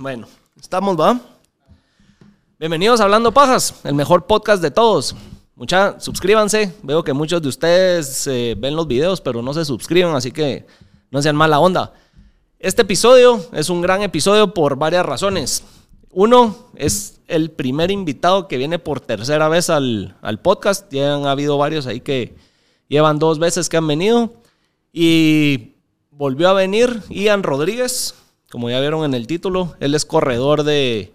Bueno, estamos, ¿va? Bienvenidos a Hablando Pajas, el mejor podcast de todos. Mucha, suscríbanse. Veo que muchos de ustedes eh, ven los videos, pero no se suscriben, así que no sean mala onda. Este episodio es un gran episodio por varias razones. Uno, es el primer invitado que viene por tercera vez al, al podcast. Ya han habido varios ahí que llevan dos veces que han venido. Y volvió a venir Ian Rodríguez, como ya vieron en el título. Él es corredor de,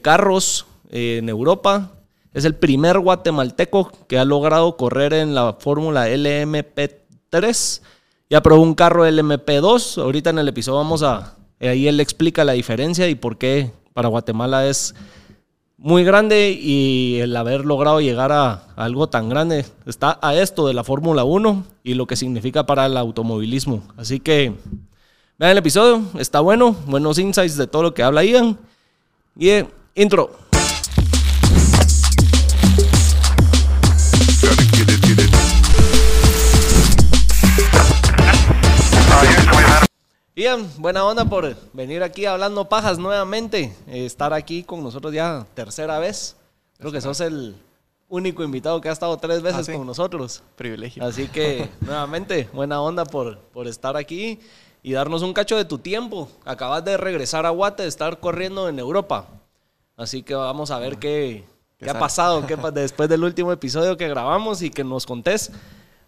carros eh, en Europa. Es el primer guatemalteco que ha logrado correr en la fórmula LMP3. Ya probó un carro LMP2. Ahorita en el episodio vamos a... Ahí él explica la diferencia y por qué para Guatemala es muy grande y el haber logrado llegar a, a algo tan grande está a esto de la Fórmula 1 y lo que significa para el automovilismo. Así que vean el episodio, está bueno, buenos insights de todo lo que habla Ian. Y eh, intro. Ian, buena onda por venir aquí hablando pajas nuevamente. eh, estar aquí con nosotros ya tercera vez. Creo que sos el único invitado que ha estado tres veces Ah, sí. con nosotros. Privilegio. Así que, nuevamente, buena onda por, por estar aquí y darnos un cacho de tu tiempo. Acabas de regresar a Guate, de estar corriendo en Europa. Así que vamos a ver qué, qué qué ha pasado qué después del último episodio que grabamos y que nos contés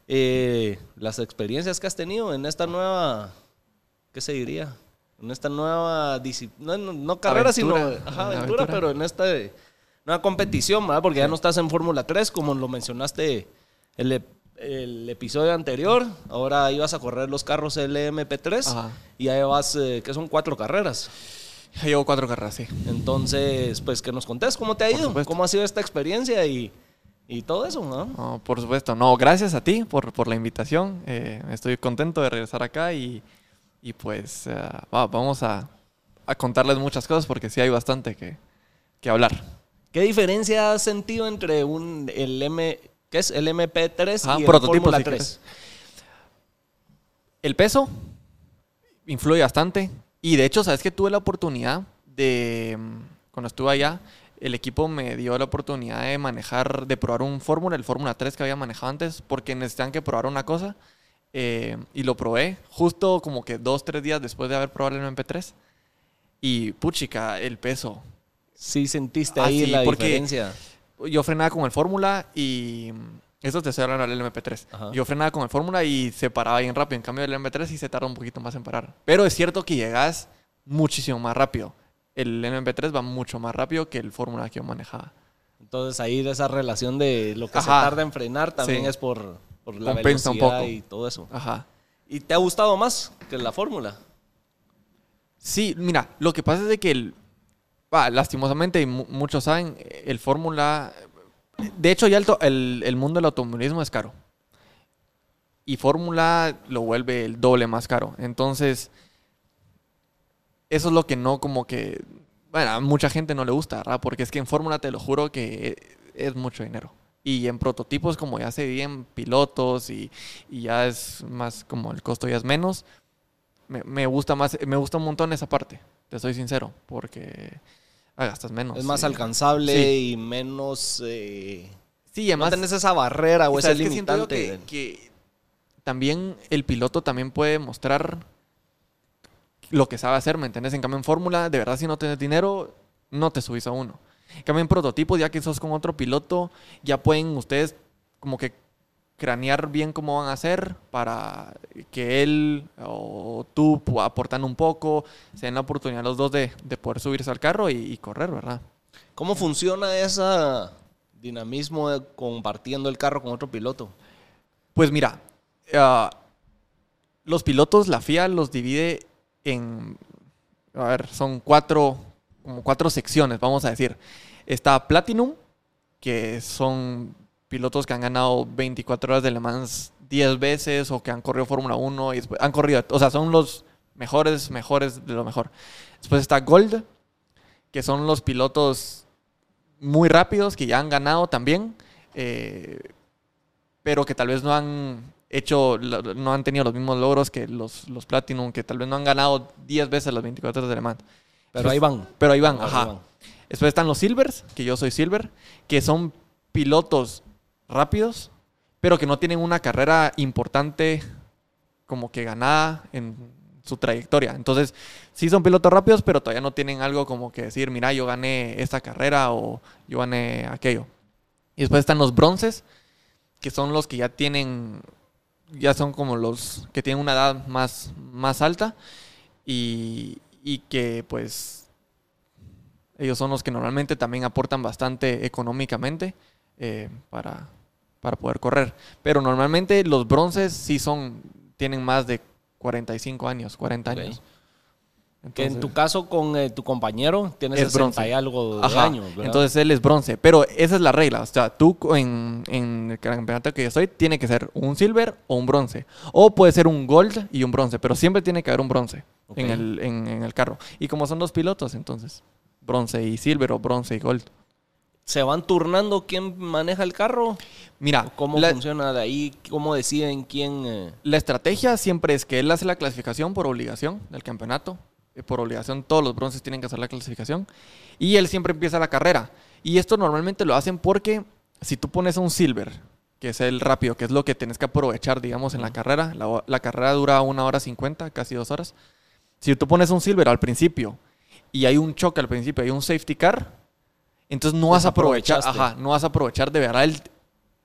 eh, las experiencias que has tenido en esta nueva, ¿qué se diría? En esta nueva disciplina, no, no carrera, Aventura. sino ajá, Ah, aventura, aventura. pero en esta nueva competición, ¿verdad? Porque ya no estás en Fórmula 3, como lo mencionaste el, ep- el episodio anterior. Ahora ibas a correr los carros LMP3 Ajá. y ya llevas, eh, que son cuatro carreras. Ya Llevo cuatro carreras, sí. Entonces, pues que nos contés cómo te ha ido, cómo ha sido esta experiencia y, y todo eso, ¿no? No, por supuesto. No, gracias a ti por, por la invitación. Eh, estoy contento de regresar acá y, y pues eh, va- vamos a, a contarles muchas cosas porque sí hay bastante que, que hablar. ¿Qué diferencia has sentido entre un, el M, ¿qué es? El MP3 Ajá, y el prototipo, Fórmula si 3? quieres. El peso influye bastante. Y de hecho, ¿sabes que tuve la oportunidad de, mm, cuando estuve allá, el equipo me dio la oportunidad de manejar, de probar un Fórmula, el Fórmula 3 que había manejado antes, porque necesitaban que probar una cosa. eh, y lo probé justo como que dos, tres días después de haber probado el MP3. Y puchica, el peso. Sí sentiste Ah, ahí sí, la porque- diferencia. Yo frenaba con el Fórmula y. Eso te estoy hablando del MP3. Ajá. Yo frenaba con el Fórmula y se paraba bien rápido. En cambio, el MP3 sí se tarda un poquito más en parar. Pero es cierto que llegas muchísimo más rápido. El MP3 va mucho más rápido que el Fórmula que yo manejaba. Entonces ahí esa relación de lo que se tarda en frenar también Sí. es por, por la Compensa un velocidad poco. y todo eso. Ajá. ¿Y te ha gustado más que la fórmula? Sí, mira, lo que pasa es de que el. Lastimosamente, y mu- muchos saben, el Fórmula. De hecho, ya el, el- el mundo del automovilismo es caro. Y Fórmula lo vuelve el doble más caro. Entonces, eso es lo que no, como que. Bueno, a mucha gente no le gusta, ¿verdad? Porque es que en Fórmula, te lo juro que es mucho dinero. Y en prototipos, como ya se viven pilotos y, y ya es más, como el costo ya es menos, me, me gusta más, me gusta un montón esa parte, te soy sincero, porque ah, gastas menos. Es más sí. alcanzable Sí. y menos... eh, Sí, y no además, tenés esa barrera o ese limitante. Que, que también el piloto también puede mostrar lo que sabe hacer, ¿me entiendes? En cambio, en Fórmula, de verdad, si no tienes dinero, no te subís a uno. En cambio, en prototipos, ya que sos con otro piloto, ya pueden ustedes como que cranear bien cómo van a hacer para que él o tú aportan un poco, se den la oportunidad los dos de, de poder subirse al carro y, y correr, ¿verdad? ¿Cómo funciona ese dinamismo de compartiendo el carro con otro piloto? Pues mira, ah, los pilotos, la FIA los divide en, a ver, son cuatro, como cuatro secciones, vamos a decir. Está Platinum, que son pilotos que han ganado 24 horas de Le Mans 10 veces o que han corrido Fórmula 1 y después- han corrido, o sea, son los mejores, mejores de lo mejor. Después está Gold, que son los pilotos muy rápidos que ya han ganado también, eh, pero que tal vez no han hecho, no han tenido los mismos logros que los, los Platinum, que tal vez no han ganado 10 veces las 24 horas de Le Mans. Pero ahí van. Pero ahí van, Ahí ajá. van. Después están los silvers, que yo soy silver, que son pilotos rápidos, pero que no tienen una carrera importante como que ganada en su trayectoria. Entonces, sí son pilotos rápidos, pero todavía no tienen algo como que decir, mira, yo gané esta carrera o yo gané aquello. Y después están los bronces, que son los que ya tienen, ya son como los que tienen una edad más, más alta y, y que pues ellos son los que normalmente también aportan bastante económicamente eh, para, para poder correr. Pero normalmente los bronces sí son, tienen más de 45 años, 40 Ok. años. Que en tu caso con eh, tu compañero tienes Es 60 bronce. y algo de Ajá, años, ¿verdad? Entonces él es bronce. Pero esa es la regla. O sea, tú en, en el campeonato que yo estoy, tiene que ser un silver o un bronce. O puede ser un gold y un bronce. Pero siempre tiene que haber un bronce en, el, en, en el carro. Y como son dos pilotos, entonces bronce y silver o bronce y gold. ¿Se van turnando quién maneja el carro? Mira, ¿Cómo la, funciona de ahí? ¿Cómo deciden quién...? eh? la estrategia siempre es que él hace la clasificación por obligación del campeonato. Eh, Por obligación todos los bronces tienen que hacer la clasificación. Y él siempre empieza la carrera. Y esto normalmente lo hacen porque si tú pones un silver, que es el rápido, que es lo que tienes que aprovechar, digamos, en la carrera. La, la carrera dura una hora cincuenta, casi dos horas. Si tú pones un silver al principio y hay un choque al principio, hay un safety car, entonces no vas a aprovechar, ajá, no vas a aprovechar de verdad el,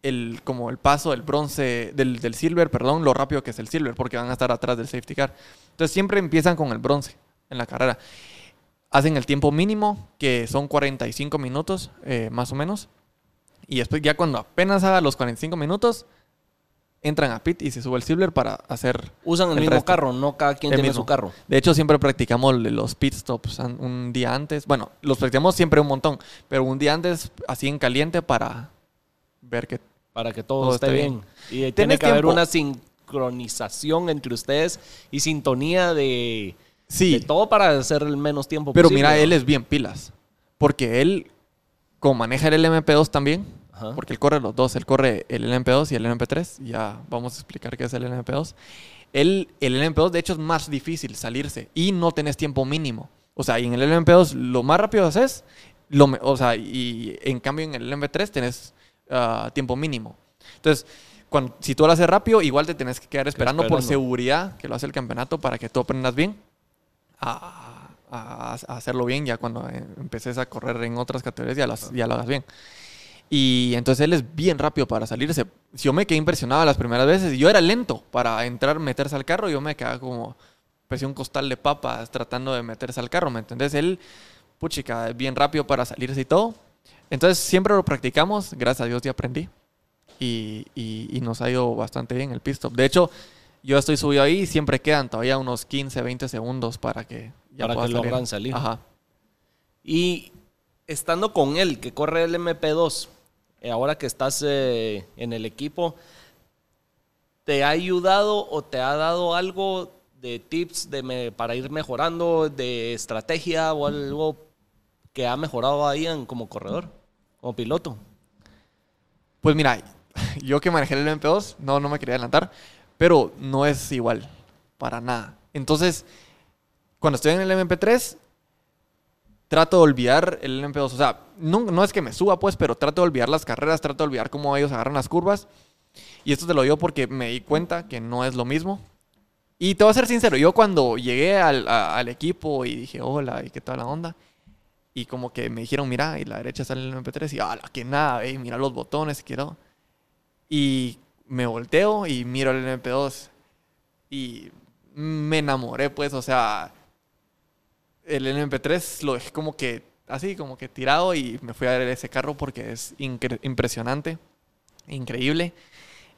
el- como el paso del bronce, del, del silver, perdón, lo rápido que es el silver, porque van a estar atrás del safety car. Entonces siempre empiezan con el bronce en la carrera. Hacen el tiempo mínimo, que son 45 minutos, eh, más o menos. Y después ya cuando apenas haga los 45 minutos, entran a pit y se sube el silver para hacer... Usan el, El mismo resto. carro, no cada quien El tiene mismo. su carro. De hecho, siempre practicamos los pit stops un día antes. Bueno, los practicamos siempre un montón, pero un día antes, así en caliente, para ver que Para que todo, Todo esté bien. bien. Y tiene ¿Tienes que haber tiempo? una sincronización entre ustedes y sintonía de, Sí. de todo para hacer el menos tiempo Pero posible. mira, ¿no? él es bien pilas. Porque él, como maneja el LMP2 también, Ajá. porque él corre los dos, él corre el LMP2 y el LMP3, ya vamos a explicar qué es el LMP2. Él, el LMP2 de hecho es más difícil salirse y no tenés tiempo mínimo. O sea, y en el LMP2 lo más rápido haces, lo, o sea, y en cambio en el LMP3 tenés ah, tiempo mínimo. Entonces, cuando, si tú lo haces rápido, igual te tenés que quedar esperando, por esperando. seguridad que lo hace el campeonato para que tú aprendas bien a, a- a hacerlo bien ya cuando eh, empeces a correr en otras categorías ya, las- ya lo hagas bien. Y entonces él es bien rápido para salirse. Yo me quedé impresionado las primeras veces. Yo era lento para entrar, meterse al carro. Yo me quedaba como, parecía un costal de papas tratando de meterse al carro, ¿me entendés? Él, puchica, es bien rápido para salirse y todo. Entonces siempre lo practicamos. Gracias a Dios ya aprendí. Y, y- y nos ha ido bastante bien el pit stop. De hecho, yo estoy subido ahí y siempre quedan todavía unos 15, 20 segundos para que ya Para pueda que logran salir. Ajá. Y estando con él, que corre el MP2, eh, ahora que estás eh, en el equipo, ¿te ha ayudado o te ha dado algo de tips para ir mejorando, de estrategia o algo que ha mejorado ahí en- como corredor, como piloto? Pues mira, yo que manejé el MP2, no, no me quería adelantar, pero no es igual, para nada. Entonces, cuando estoy en el MP3, trato de olvidar el MP2. O sea, no, es que me suba, pues, pero trato de olvidar las carreras, trato de olvidar cómo ellos agarran las curvas. Y esto te lo digo porque me di cuenta que no es lo mismo. Y te voy a ser sincero, yo cuando llegué al, equipo y dije, hola, ¿y qué tal la onda? Y como que me dijeron, mira, y la derecha sale el MP3 y, ala, que nada, eh, mira los botones quiero. Y me volteo y miro el MP2 y me enamoré, pues, o sea, el MP3 lo dejé como que así, como que tirado y me fui a ver ese carro porque es incre- impresionante, increíble.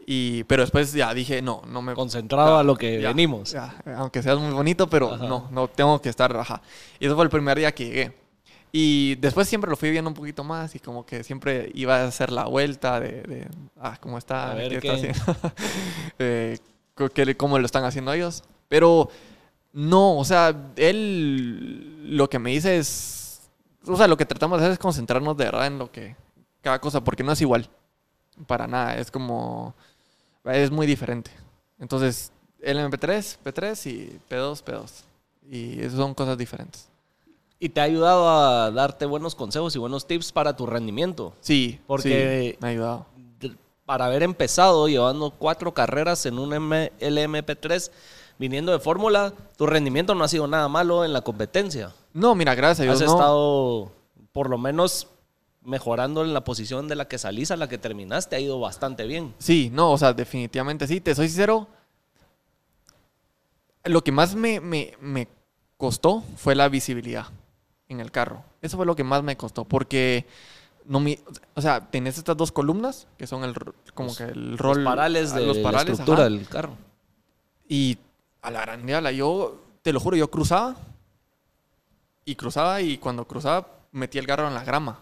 Y, pero después ya dije, no, no me... Concentrado ya, a lo que ya, venimos. ya, aunque seas muy bonito, pero Ajá. no, no tengo que estar, ajá. Y eso fue el primer día que llegué. Y después siempre lo fui viendo un poquito más y como que siempre iba a hacer la vuelta de, de, ah, cómo está, A ver qué qué. está haciendo, Eh, cómo lo están haciendo ellos. Pero no, o sea, él lo que me dice es, o sea, lo que tratamos de hacer es concentrarnos de verdad en lo que, cada cosa, porque no es igual, para nada, es como, es muy diferente. Entonces, el MP3, P3 y P2, P2. Y son cosas diferentes. Y te ha ayudado a darte buenos consejos y buenos tips para tu rendimiento. Sí, Porque- sí, me ha ayudado. Para haber empezado llevando cuatro carreras en un M- LMP3 viniendo de fórmula, tu rendimiento no ha sido nada malo en la competencia. No, mira, gracias a Dios. Has no. estado por lo menos mejorando en la posición de la que salís a la que terminaste, ha ido bastante bien. Sí, no, o sea, definitivamente sí. Te soy sincero. Lo que más me, me- me costó fue la visibilidad en el carro. Eso fue lo que más me costó. Porque no mi, o sea, tenés estas dos columnas que son el como que el rol. los parales ah, de los la parales, estructura ajá. del carro. Y a la grandeala, yo te lo juro, yo cruzaba y cruzaba y cuando cruzaba metía el carro en la grama.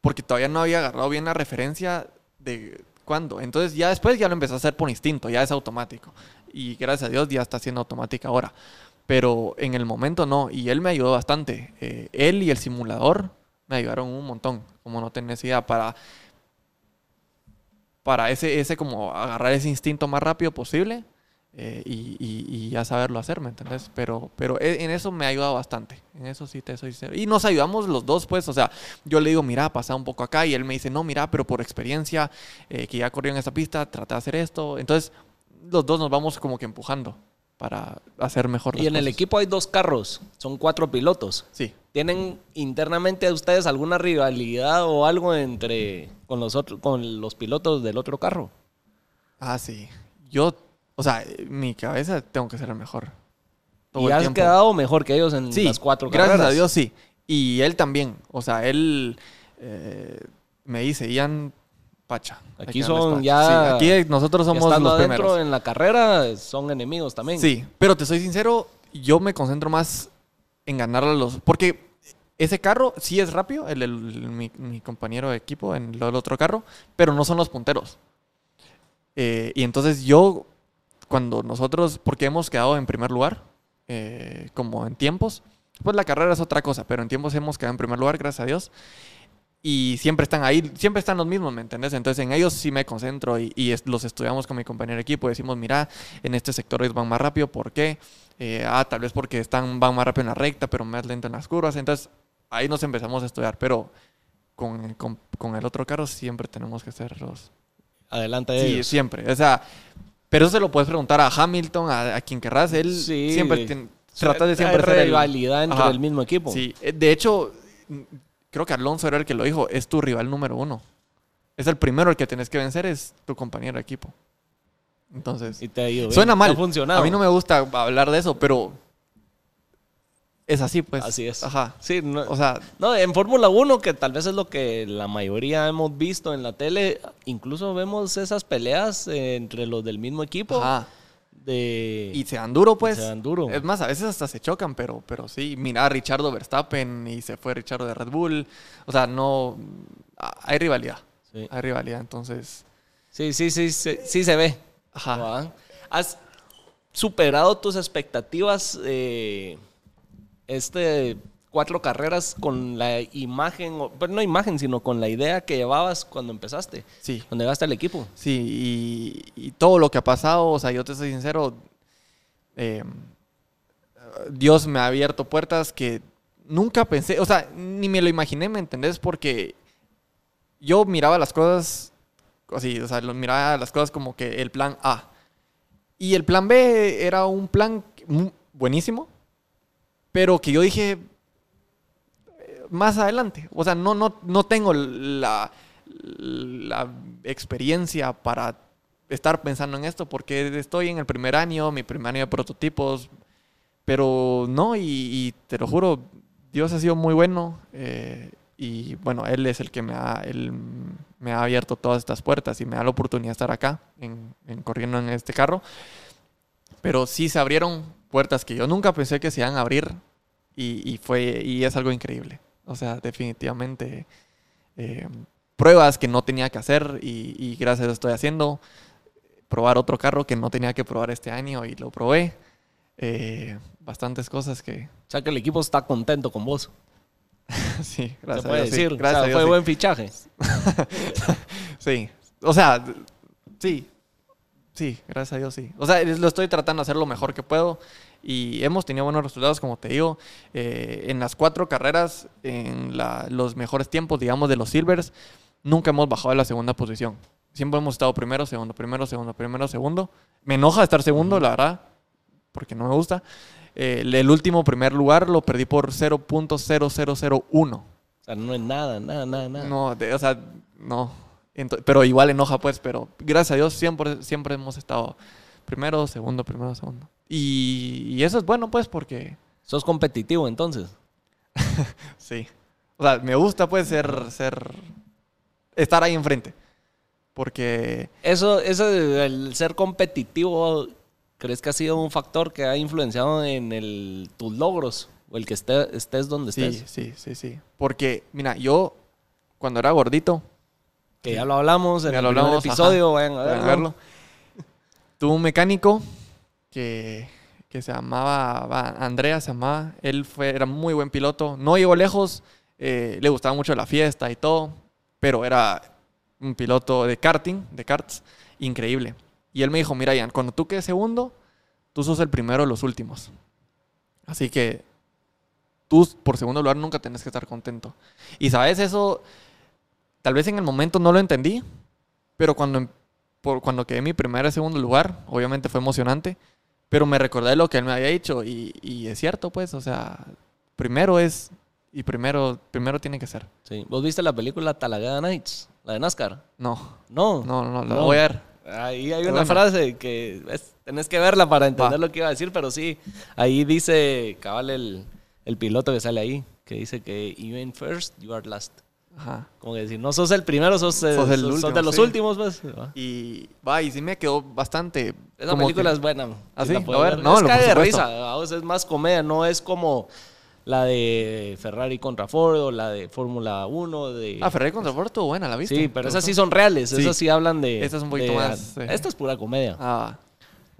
Porque todavía no había agarrado bien la referencia de cuándo. Entonces ya después ya lo empecé a hacer por instinto, ya es automático. Y gracias a Dios ya está siendo automática ahora. Pero en el momento no, y él me ayudó bastante. Eh, él y el simulador me ayudaron un montón, como no tenés idea, para, para ese, ese como agarrar ese instinto más rápido posible eh, y, y- y ya saberlo hacer, ¿me entendés? Pero, pero e- en eso me ha ayudado bastante. En eso sí te soy sincero. Y nos ayudamos los dos, pues. O sea, yo le digo, mira, pasa un poco acá. Y él me dice, no, mira, pero por experiencia, eh, que ya corrió en esta pista, trata de hacer esto. Entonces, los dos nos vamos como que empujando para hacer mejor Y las en el equipo hay dos carros, son cuatro pilotos. Sí. ¿Tienen internamente ustedes alguna rivalidad o algo entre con los otros, con los pilotos del otro carro? Ah, sí. Yo, o sea, mi cabeza tengo que ser el mejor. Todo y el has tiempo. quedado mejor que ellos en Sí, las cuatro gracias carreras. a Dios sí. Y él también. O sea, él eh, me dice, Ian Pacha. Aquí son Pacha". ya- Sí, aquí nosotros somos Estando los adentro primeros. en la carrera son enemigos también. Sí, pero te soy sincero, yo me concentro más en ganar a los... Porque ese carro sí es rápido, el, el- mi, mi compañero de equipo en el otro carro, pero no son los punteros. Eh, y entonces yo, cuando nosotros, porque hemos quedado en primer lugar, eh, como en tiempos, pues la carrera es otra cosa, pero en tiempos hemos quedado en primer lugar, gracias a Dios. Y siempre están ahí, siempre están los mismos, ¿me entendés? Entonces en ellos sí me concentro y, y es- los estudiamos con mi compañero de equipo. Decimos, mira, en este sector ellos van más rápido, ¿por qué? Eh, ah, tal vez porque están, van más rápido en la recta, pero más lento en las curvas. Entonces ahí nos empezamos a estudiar, pero con, con- con el otro carro siempre tenemos que ser los... Adelante de Sí, ellos. siempre. O sea, pero eso se lo puedes preguntar a Hamilton, a, a quien querrás. Él Sí. siempre trata de siempre ser el- rivalidad entre Ajá. el mismo equipo. Sí, eh, de hecho, mm, creo que Alonso era el que lo dijo, es tu rival número uno. Es el primero el que tienes que vencer, es tu compañero de equipo. Entonces, Y te ha ido bien. suena mal. Ha funcionado. A mí no me gusta hablar de eso, pero es así, pues. Así es. Ajá. Sí, no, O sea, no, en Fórmula 1, que tal vez es lo que la mayoría hemos visto en la tele, incluso vemos esas peleas entre los del mismo equipo. ajá. De... Y se dan duro, pues. Se dan duro. Es más, a veces hasta se chocan, pero, pero sí. Mira a Richardo Verstappen y se fue Richardo de Red Bull. O sea, no. Hay rivalidad. Sí. Hay rivalidad, entonces. Sí, sí, sí, sí, sí se ve. Ajá. ¿Has superado tus expectativas eh, este cuatro carreras con la imagen, pero no imagen, sino con la idea que llevabas cuando empezaste, Sí. cuando llegaste al equipo? Sí, y, y todo lo que ha pasado, o sea, yo te soy sincero, eh, Dios me ha abierto puertas que nunca pensé, o sea, ni me lo imaginé, ¿me entendés? Porque yo miraba las cosas así, o sea, miraba las cosas como que el plan A. Y el plan B era un plan buenísimo, pero que yo dije más adelante. O sea, no, no, no tengo la, experiencia para estar pensando en esto porque estoy en el primer año, mi primer año de prototipos, pero no, y, y te lo juro, Dios ha sido muy bueno eh, y bueno, Él es el que me ha, él me ha abierto todas estas puertas y me da la oportunidad de estar acá, en, en corriendo en este carro. Pero sí se abrieron puertas que yo nunca pensé que se iban a abrir y, y fue, y es algo increíble. O sea, definitivamente eh, pruebas que no tenía que hacer y, y gracias a eso estoy haciendo. Probar otro carro que no tenía que probar este año y lo probé. Eh, bastantes cosas que... O sea que el equipo está contento con vos. sí, Se gracias a puede Dios, sí. decir. Gracias O sea, a Dios, fue sí. buen fichaje. Sí. O sea, sí. Sí, gracias a Dios, sí. O sea, lo estoy tratando de hacer lo mejor que puedo Y hemos tenido buenos resultados, como te digo. Eh, en las cuatro carreras, en la- los mejores tiempos, digamos, de los Silvers, nunca hemos bajado de la segunda posición. Siempre hemos estado primero, segundo, primero, segundo, primero, segundo. Me enoja estar segundo, la verdad, porque no me gusta. Eh, el- el último primer lugar lo perdí por 0.0001. O sea, no es nada, nada, nada, nada. No, de- o sea, no. Ento- pero igual enoja, pues, pero gracias a Dios siempre, siempre hemos estado primero, segundo, primero, segundo. Y, y eso es bueno, pues, porque Sos competitivo entonces. sí. O sea, me gusta, pues, ser, ser, estar ahí enfrente. Porque Eso, eso, el ser competitivo, ¿crees que ha sido un factor que ha influenciado en el, tus logros? O el que esté- estés donde sí, estés. sí, sí, sí. Porque, mira, yo cuando era gordito, Que ya lo hablamos en Ya el lo hablamos, episodio, ajá. vayan a Vayan verlo. a verlo. Tuve un mecánico que, que se llamaba, va, Andrea se llamaba, él fue, era muy buen piloto, no llegó lejos, eh, le gustaba mucho la fiesta y todo, pero era un piloto de karting, de karts, increíble. Y él me dijo, mira Ian, cuando tú quedes segundo, tú sos el primero de los últimos. Así que tú por segundo lugar nunca tenés que estar contento. Y sabes, eso tal vez en el momento no lo entendí, pero cuando, em- por, cuando quedé en mi primer y segundo lugar, obviamente fue emocionante, pero me recordé lo que él me había dicho y, y es cierto, pues, o sea, primero es, y primero, primero tiene que ser. Sí. ¿Vos viste la película Talagada Nights? La de NASCAR. No, No. no, no, la No. voy a ver. Ahí hay una buena. frase que es- tenés que verla para entender Va. lo que iba a decir, pero sí, ahí dice, cabal, el, el piloto que sale ahí, que dice que you ain't first, you are last. Ajá. Como que decir, no sos el primero, sos, eh, Sos el sos- sos último, de los sí. últimos, pues. Y va, y sí me quedó bastante. Esa película que- es buena. ¿Ah, ver? ver. No, es lo- por de risa, es más comedia, no es como la de Ferrari contra Ford o la de Fórmula 1. De... Ah, Ferrari contra Ford estuvo buena, ¿la viste? Sí, pero ¿Te esas sí son reales, Sí. esas sí hablan de... Esta es un poquito de- más, eh. Esta es pura comedia. Ah,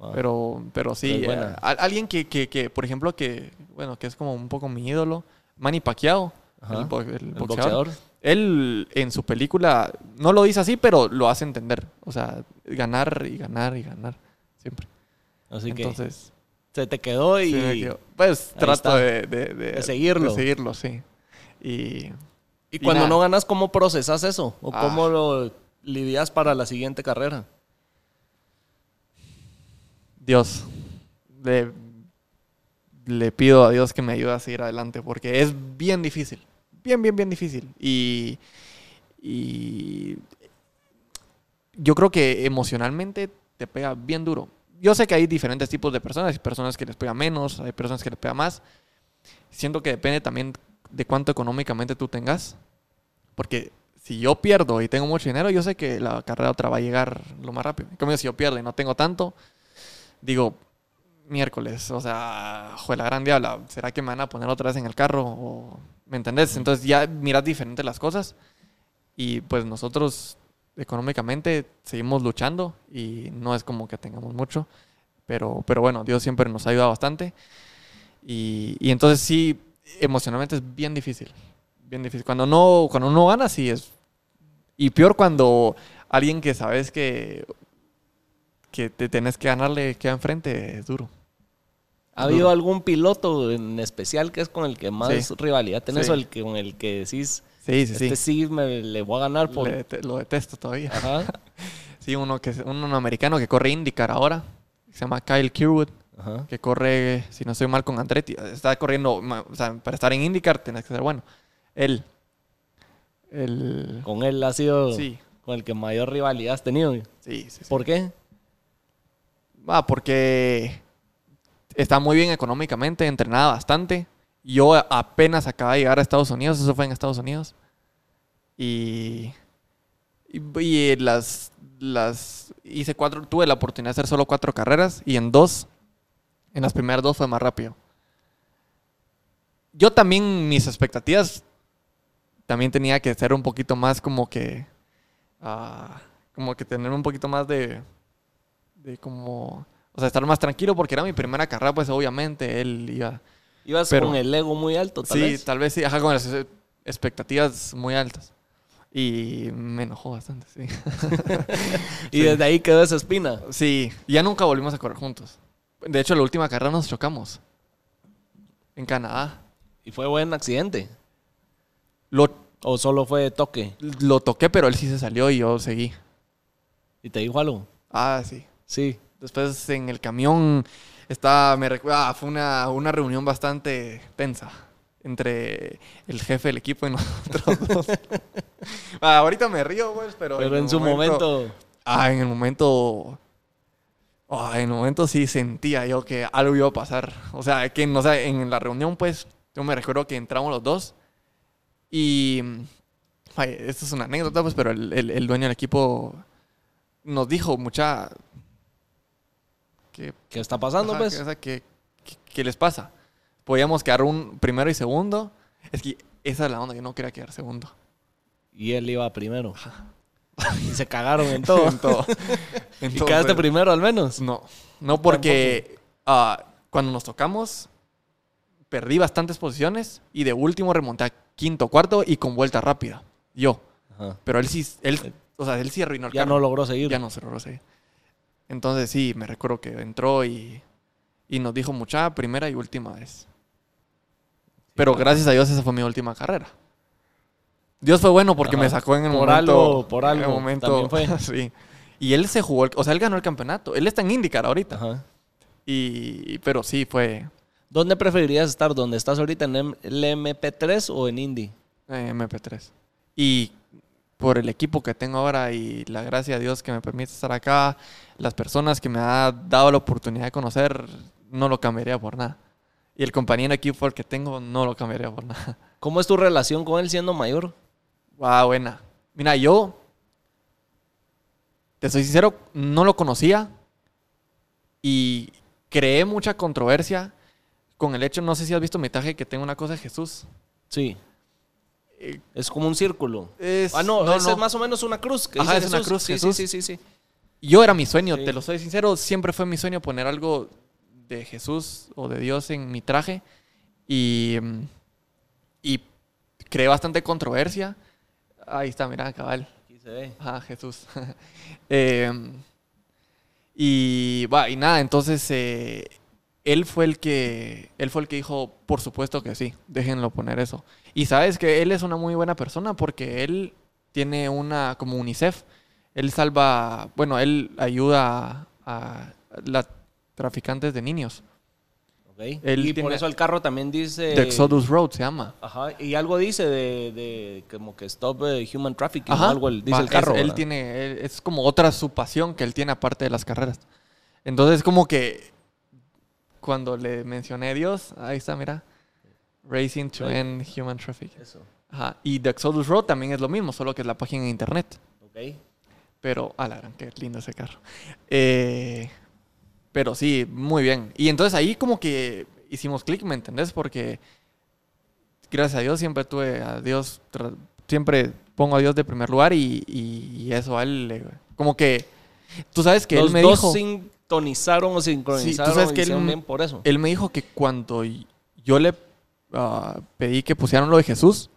Ah. pero, pero sí. Pero eh, alguien que, que, que, por ejemplo, que, bueno, que es como un poco mi ídolo, Manny Pacquiao, Ajá. el, bo- el El boxeador. Él en su película no lo dice así, pero lo hace entender. O sea, ganar y ganar y ganar. Siempre. Así Entonces, que se te quedó y... sí me quedo- pues trato de, de- de- De seguirlo. De seguirlo, sí. Y Y Y cuando nada. no ganas, ¿cómo procesas eso? ¿O Ah. cómo lo lidias para la siguiente carrera? Dios, le, le pido a Dios que me ayude a seguir adelante porque es bien difícil. Bien, bien, bien difícil. Y, y yo creo que emocionalmente te pega bien duro. Yo sé que hay diferentes tipos de personas. Hay personas que les pega menos, hay personas que les pega más. Siento que depende también de cuánto económicamente tú tengas. Porque si yo pierdo y tengo mucho dinero, yo sé que la carrera otra va a llegar lo más rápido. En cambio, si yo pierdo y no tengo tanto, digo, miércoles, o sea, fue la gran diabla, ¿será que me van a poner otra vez en el carro? O, ¿Me entendés? Entonces ya miras diferente las cosas y pues nosotros económicamente seguimos luchando y no es como que tengamos mucho, pero, pero bueno, Dios siempre nos ha ayudado bastante y, y entonces sí, emocionalmente es bien difícil, bien difícil. Cuando no, cuando uno gana, sí es... Y peor cuando alguien que sabes que que te tenés que ganarle queda enfrente es duro. ¿Ha habido algún piloto en especial que es con el que más Sí. rivalidad tenés Sí. o el que, con el que decís, Sí, sí, este sí me, le voy a ganar por... Le lo detesto todavía. Ajá, Sí, uno que es un americano que corre IndyCar ahora, se llama Kyle Kirwood, ajá. que corre, si no estoy mal, con Andretti. Está corriendo, o sea, para estar en IndyCar tenés que ser bueno. Él. El... Con él ha sido Sí, con el que mayor rivalidad has tenido. sí, sí. sí. ¿Por qué? Ah, porque está muy bien económicamente, entrenada bastante. Yo apenas acaba de llegar a Estados Unidos, eso fue en Estados Unidos. Y, y, y las, las hice cuatro, tuve la oportunidad de hacer solo cuatro carreras y en dos, en las primeras dos fue más rápido. Yo también, mis expectativas, también tenía que ser un poquito más como que, ah, como que tener un poquito más de, de como, o sea, estar más tranquilo porque era mi primera carrera, pues obviamente él iba, Ibas Pero- con el ego muy alto, tal sí, vez. tal vez sí, ajá, con las expectativas muy altas. Y me enojó bastante, sí. Y desde ahí quedó esa espina. Sí, ya nunca volvimos a correr juntos. De hecho, la última carrera nos chocamos. En Canadá. ¿Y fue buen accidente? Lo, ¿O solo fue toque? lo toqué, pero él sí se salió y yo seguí. ¿Y te dijo algo? Ah, sí. Sí. Después en el camión estaba, me recuerda, ah, fue una, una reunión bastante tensa entre el jefe del equipo y nosotros dos. Ah, ahorita me río, pues, pero... Pero en su momento... Ah, en el momento... ah, en el momento sí sentía yo que algo iba a pasar. O sea, que no sé, en la reunión, pues, yo me recuerdo que entramos los dos y... Ay, esto es una anécdota, pues, pero el, el- el dueño del equipo nos dijo, mucha... Que ¿Qué está pasando, Ajá, pues? que- o sea, ¿qué, qué- qué les pasa? Podíamos quedar un primero y segundo. Es que esa es la onda, yo no quería quedar segundo. Y él iba primero. y se cagaron en todo. En todo. En ¿Y todo, quedaste pero- primero al menos? No, no porque ah, cuando nos tocamos perdí bastantes posiciones y de último remonté a quinto, cuarto y con vuelta rápida. Yo. Ajá. Pero él sí, él, o sea, él sí arruinó el Ya carro. no logró seguir. Ya no se logró seguir. Entonces sí, me recuerdo que entró y, y nos dijo mucha primera y última vez. Pero gracias a Dios esa fue mi última carrera. Dios fue bueno porque Ajá. me sacó en el Por momento. algo- por en el algo momento, también fue. sí. Y él se jugó, el- o sea, él ganó el campeonato. Él está en IndyCar ahorita. Ajá. Y, pero sí, fue ¿Dónde preferirías estar? ¿Dónde estás ahorita? ¿En el MP3 o en Indy? eh, MP3. Y por el equipo que tengo ahora y la gracia a Dios que me permite estar acá, las personas que me ha dado la oportunidad de conocer, no lo cambiaría por nada. Y el compañero de equipo que tengo, no lo cambiaría por nada. ¿Cómo es tu relación con él siendo mayor? Wow, buena. Mira, yo, te soy sincero, no lo conocía y creé mucha controversia con el hecho, no sé si has visto mi traje, que tengo una cosa de Jesús. Sí. Eh, Es como un círculo. Es- ah, no, no, no. es más o menos una cruz. que Ajá, dice es una cruz, Sí, Jesús. sí, sí, sí, sí. Yo era mi sueño, Sí. te lo soy sincero, siempre fue mi sueño poner algo de Jesús o de Dios en mi traje y, y creé bastante controversia. Ahí está, mira, cabal. Aquí se ve. Ajá, Jesús. Eh, y, va, y nada, entonces eh, él fue el que él fue el que dijo, por supuesto que sí, déjenlo poner eso. Y sabes que él es una muy buena persona porque él tiene una como UNICEF, él salva, bueno, él ayuda a, las traficantes de niños. Ok. Él y por eso el carro también dice... The Exodus Road se llama. Ajá. Y algo dice de, de como que stop eh, human trafficking o algo el- dice Va, el carro. es- él tiene, él- es como otra su pasión que él tiene aparte de las carreras. Entonces, como que cuando le mencioné a Dios, ahí está, mira. Racing to Right. End Human Trafficking. Eso. Ajá. Y The Exodus Road también es lo mismo, solo que es la página en internet. Ok. Pero, a la gran, qué lindo ese carro. Eh, pero sí, muy bien. Y entonces ahí como que hicimos clic, ¿me entendés? Porque gracias a Dios siempre tuve a Dios, siempre pongo a Dios de primer lugar y, y- y eso a él, le- como que, tú sabes que Los él me dos dijo, sintonizaron o sincronizaron sabes y que él me- bien por eso. él me dijo que cuando yo le ah, pedí que pusieran lo de Jesús,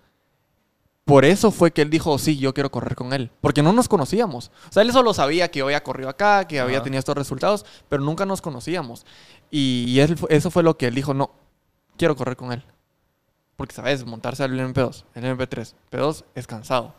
por eso fue que él dijo, sí, yo quiero correr con él. Porque no nos conocíamos. O sea, él solo sabía que yo había corrido acá, que había Ajá. tenido estos resultados, pero nunca nos conocíamos. Y, y él fue- eso fue lo que él dijo, no, quiero correr con él. Porque, ¿sabes? Montarse al MP2, el MP3, P2 es cansado.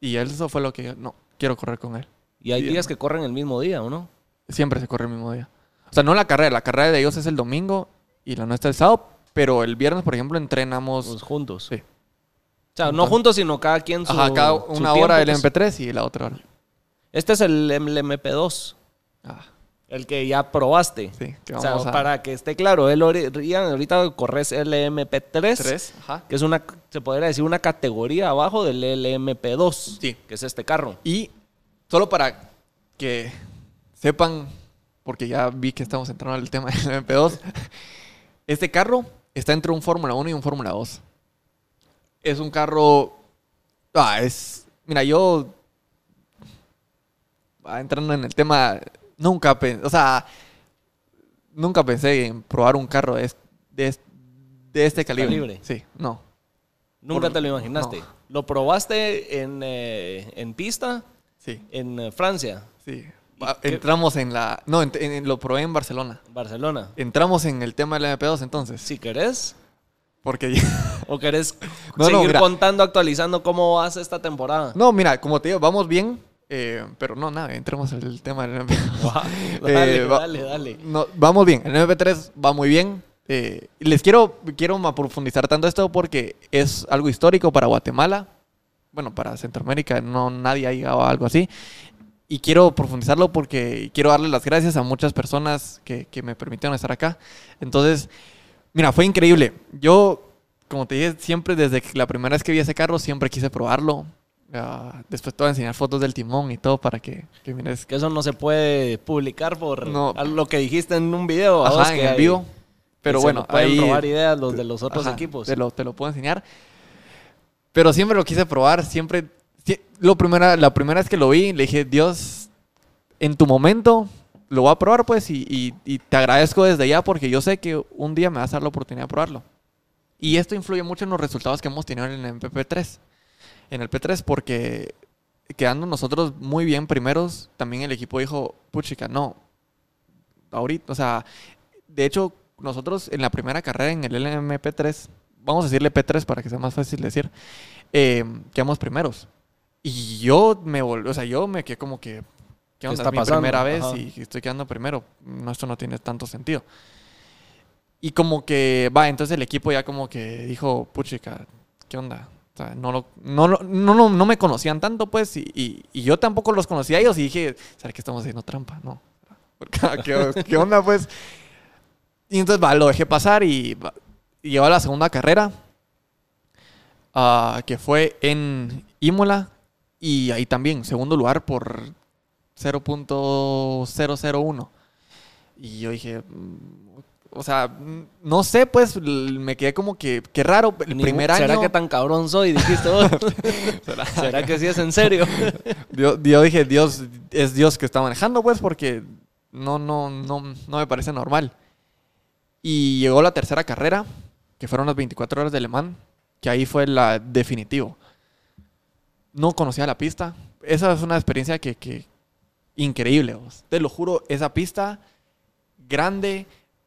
Y él eso fue lo que yo, no, quiero correr con él. y hay días que corren el mismo día, ¿o no? Siempre se corre el mismo día. O sea, no la carrera, la carrera de ellos es el domingo y la nuestra el sábado, pero el viernes, por ejemplo, entrenamos... Pues juntos. Sí. O sea, no juntos, sino cada quien su Ajá, cada una hora el pues. MP3 y la otra hora. Este es el, el MP2, Ah, el que ya probaste. sí, que O sea, vamos a... para que esté claro, él ahorita corres el MP3, Tres, ajá. que es una, se podría decir, una categoría abajo del LMP2, Sí. que es este carro. Y solo para que sepan, porque ya vi que estamos entrando al tema del MP2, este carro está entre un Fórmula 1 y un Fórmula 2. Es un carro... Ah, es... Mira, yo... ah, entrando en el tema, nunca pensé... O sea, nunca pensé en probar un carro de, de, de este calibre. Calibre. Sí, no. Nunca Por- te lo imaginaste. no. Lo probaste en, eh, en pista Sí, en eh, Francia sí. Ah, Entramos en la... No, en- en- lo probé en Barcelona. Barcelona. Entramos en el tema del MP2 entonces. Si querés. Porque... ¿O querés No, no, seguir mira. contando, actualizando cómo vas esta temporada? no, mira, como te digo, vamos bien. eh, pero no, nada, entremos en el tema del MP2. dale, Eh, dale, dale. No, vamos bien. El MP3 va muy bien. Eh, les quiero, quiero profundizar tanto esto porque es algo histórico para Guatemala. Bueno, para Centroamérica no nadie ha llegado a algo así. Y quiero profundizarlo porque quiero darle las gracias a muchas personas que, que me permitieron estar acá. Entonces, mira, fue increíble. Yo, como te dije, siempre desde la primera vez que vi ese carro, siempre quise probarlo. Ah, después te voy a enseñar fotos del timón y todo para que, que mires. Que eso no se puede publicar por No. lo que dijiste en un video. vos, Ajá, que en vivo. Pero que se bueno, lo pueden ahí robar ideas los de los otros Ajá, equipos. Te lo, te lo puedo enseñar. Pero siempre lo quise probar, siempre... Lo primera, la primera vez que lo vi, le dije, Dios, en tu momento lo voy a probar, pues, y, y- te agradezco desde ya porque yo sé que un día me vas a dar la oportunidad de probarlo. Y esto influye mucho en los resultados que hemos tenido en el PP3. En el P3 porque quedando nosotros muy bien primeros, también el equipo dijo, puchica, no, ahorita, o sea, de hecho, nosotros en la primera carrera en el LMP3, vamos a decirle P3 para que sea más fácil decir, eh, quedamos primeros. Y yo me volví, o sea, yo me quedé como que, ¿qué onda? está es mi pasando? primera vez Ajá. y estoy quedando primero. No, esto no tiene tanto sentido. Y como que, va, entonces el equipo ya como que dijo, puchica, ¿qué onda? O sea, no, lo- no, lo- no, no, no me conocían tanto, pues, y, y- y yo tampoco los conocía a ellos y dije, ¿sabes que estamos haciendo trampa? No. Porque, ¿Qué, qué onda, pues? Y entonces, va, lo dejé pasar y, y llegó a la segunda carrera, ah, que fue en Imola, y ahí también, segundo lugar por 0.001. Y yo dije, mm, o sea, mm, no sé, pues me quedé como que, qué raro. El Ni- primer año. ¿Será que tan cabrón soy? Dijiste vos. ¿Será que sí es en serio? Yo, yo dije, Dios, es Dios que está manejando, pues, porque no, no, no, no me parece normal. Y llegó la tercera carrera, que fueron las 24 horas de Le Mans, que ahí fue la definitivo. No conocía la pista. Esa es una experiencia que, que increíble, vos. te lo juro, esa pista grande.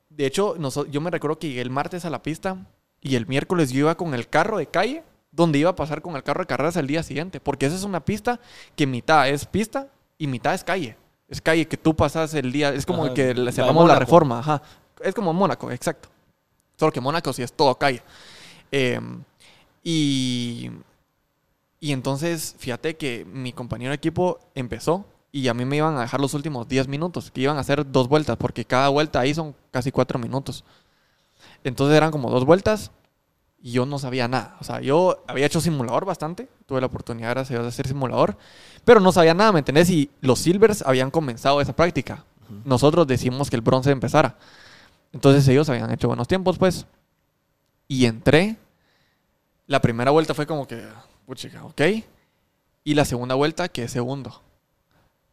De hecho, yo me recuerdo que llegué el martes a la pista y el miércoles yo iba con el carro de calle donde iba a pasar con el carro de carreras el día siguiente. Porque esa es una pista que mitad es pista y mitad es calle. Es calle que tú pasas el día. Es como Ajá, que le cerramos la reforma. Ajá. Es como Mónaco, exacto. Solo que Mónaco sí es todo calle. Eh, y, y entonces, fíjate que mi compañero de equipo empezó y a mí me iban a dejar los últimos 10 minutos, que iban a hacer dos vueltas, porque cada vuelta ahí son casi 4 minutos. Entonces eran como dos vueltas y yo no sabía nada. O sea, yo había hecho simulador bastante, tuve la oportunidad, gracias a Dios, de hacer simulador, pero no sabía nada, ¿me entendés? Y los Silvers habían comenzado esa práctica. Nosotros decimos que el bronce empezara. Entonces ellos habían hecho buenos tiempos, pues. Y entré. La primera vuelta fue como que, puchica, ok. Y la segunda vuelta, que es segundo.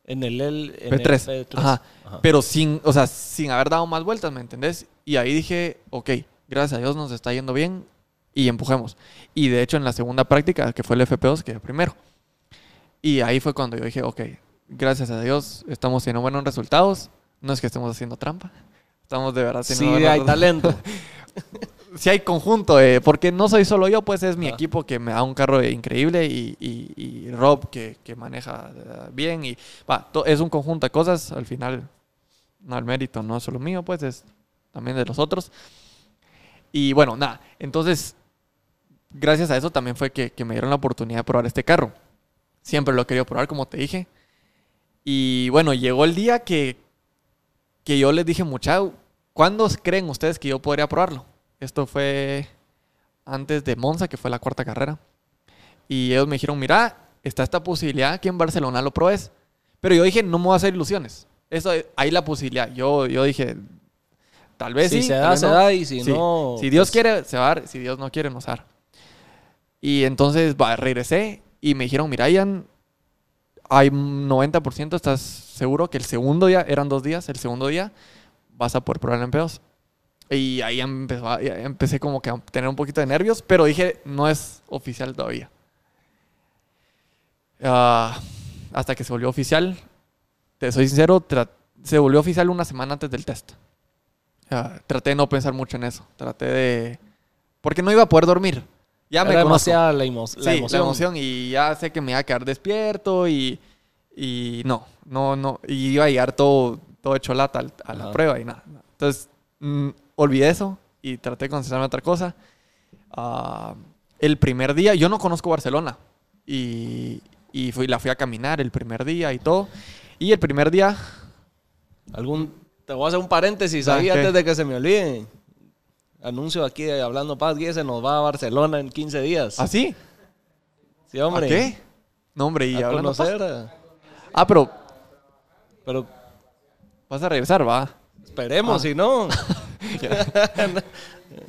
En el, el- en el P3. Ajá. Ajá. Pero sin, o sea, sin haber dado más vueltas, ¿me entendés? Y ahí dije, ok, gracias a Dios nos está yendo bien y empujemos. Y de hecho en la segunda práctica, que fue el FP2, quedé primero. Y ahí fue cuando yo dije, ok, gracias a Dios estamos teniendo buenos resultados. No es que estemos haciendo trampa. Estamos de verdad Sí, teniendo buenos hay talento. sí hay conjunto, eh, porque no soy solo yo, pues es mi Ajá. equipo que me da un carro increíble y, y- y Rob que, que maneja eh, bien y va, es un conjunto de cosas, al final no el mérito no es solo mío, pues es también de los otros. Y bueno, nada, entonces gracias a eso también fue que, que me dieron la oportunidad de probar este carro. Siempre lo he querido probar, como te dije. Y bueno, llegó el día que, que yo les dije, muchachos, ¿cuándo creen ustedes que yo podría probarlo? Esto fue antes de Monza, que fue la cuarta carrera. Y ellos me dijeron, mira, está esta posibilidad que en Barcelona lo probes. Pero yo dije, no me voy a hacer ilusiones. Eso, hay la posibilidad. Yo, yo dije, tal vez si sí. se da, vez se no. da y si Sí. no... Si Dios pues, quiere, se va a dar. Si Dios no quiere, no se va a dar. Y entonces regresé y me dijeron, mira, Ian, hay 90%, ¿estás seguro que el segundo día, eran dos días, el segundo día vas a poder probar el MP2? Y ahí empezó a- ya empecé como que a tener un poquito de nervios, pero dije, no es oficial todavía. Ah, hasta que se volvió oficial, te soy sincero, se volvió oficial una semana antes del test. Sea, traté de no pensar mucho en eso. Traté de... Porque no iba a poder dormir. Ya me Era conozco. demasiada la, emo- la Sí, emoción. la emoción. Y ya sé que me iba a quedar despierto y... Y no, no, no. Y iba a llegar todo, todo hecho lata a la Ajá. prueba y nada. nada. Entonces, mm, olvidé eso y traté de concentrarme en otra cosa. Ah, el primer día, yo no conozco Barcelona. Y, y fui, la fui a caminar el primer día y todo. Y el primer día, Algún, te voy a hacer un paréntesis Ah, ahí ¿qué? antes de que se me olvide. Anuncio aquí de Hablando Paz, Guille se nos va a Barcelona en 15 días. ¿así? Sí, ¿A hombre. qué? No, hombre, y A hablando paz. conocer. a- Ah, pero Pero vas a regresar, va. esperemos, Ah. si no.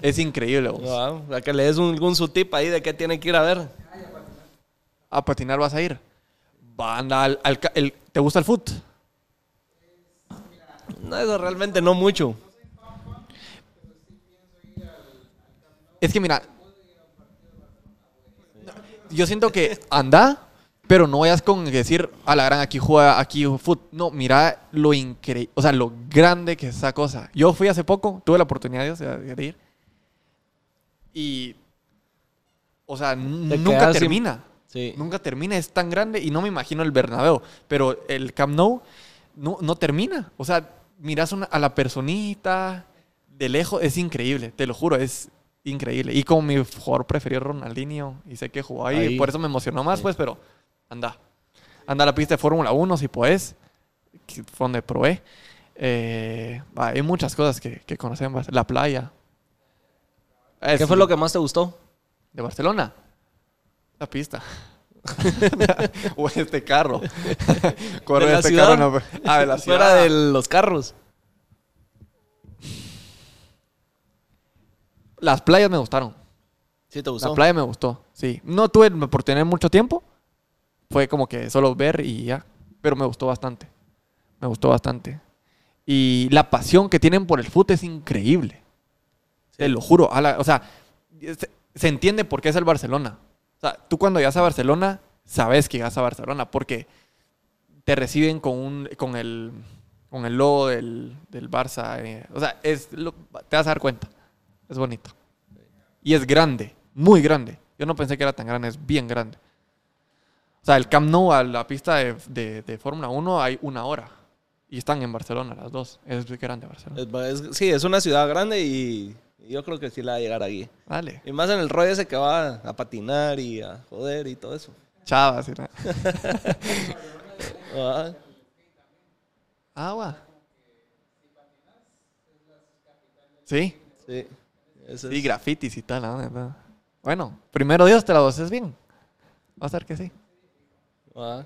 Es increíble, vos. va, a que le des un, algún su tip ahí de qué tiene que ir a ver. A patinar vas a ir. Va, anda al, al el- ¿Te gusta el foot? No, eso realmente no mucho. Es que mira, yo siento que anda, pero no vayas con decir a la gran aquí juega aquí foot. No, mira lo increíble, o sea, lo grande que es esa cosa. Yo fui hace poco, tuve la oportunidad de, de ir y, o sea, Te nunca sin- termina. Sí. Nunca termina, es tan grande y no me imagino el Bernabéu, pero el Camp Nou no, no termina. O sea, miras una- a la personita de lejos, es increíble, te lo juro, es increíble. Y como mi jugador preferido Ronaldinho y sé que jugó ahí, Ahí. por eso me emocionó más, Sí. pues, pero anda. Anda a la pista de Fórmula 1 si puedes, donde probé. Eh, hay muchas cosas que, que conocemos. La playa. ¿Qué fue lo que más te gustó? ¿De Barcelona? La pista. o este carro. Corre ¿De la este ciudad? carro. no- Ah, de la ciudad. Fuera de los carros. Las playas me gustaron. Sí, te gustó. La playa me gustó, sí. No tuve por tener mucho tiempo. Fue como que solo ver y ya. Pero me gustó bastante. Me gustó bastante. Y la pasión que tienen por el fútbol es increíble. Te lo juro. A la- o sea, se, se entiende por qué es el Barcelona. O sea, tú cuando llegas a Barcelona, sabes que llegas a Barcelona porque te reciben con, un, con, el, con el logo del, del Barça. eh. O sea, es, lo- te vas a dar cuenta. Es bonito. Y es grande, muy grande. Yo no pensé que era tan grande, es bien grande. O sea, el Camp Nou a la pista de, de- de Fórmula 1 hay una hora. Y están en Barcelona las dos. Es muy grande Barcelona. Es- es- sí, es una ciudad grande y y yo creo que sí la va a llegar aquí. Dale. Y más en el rollo ese que va a patinar y a joder y todo eso. Chavas. y nada. Ah, Agua. Sí. sí. Eso es- grafitis y tal. onda, Bueno, primero Dios te la haces bien. Va a ser que sí. Ah.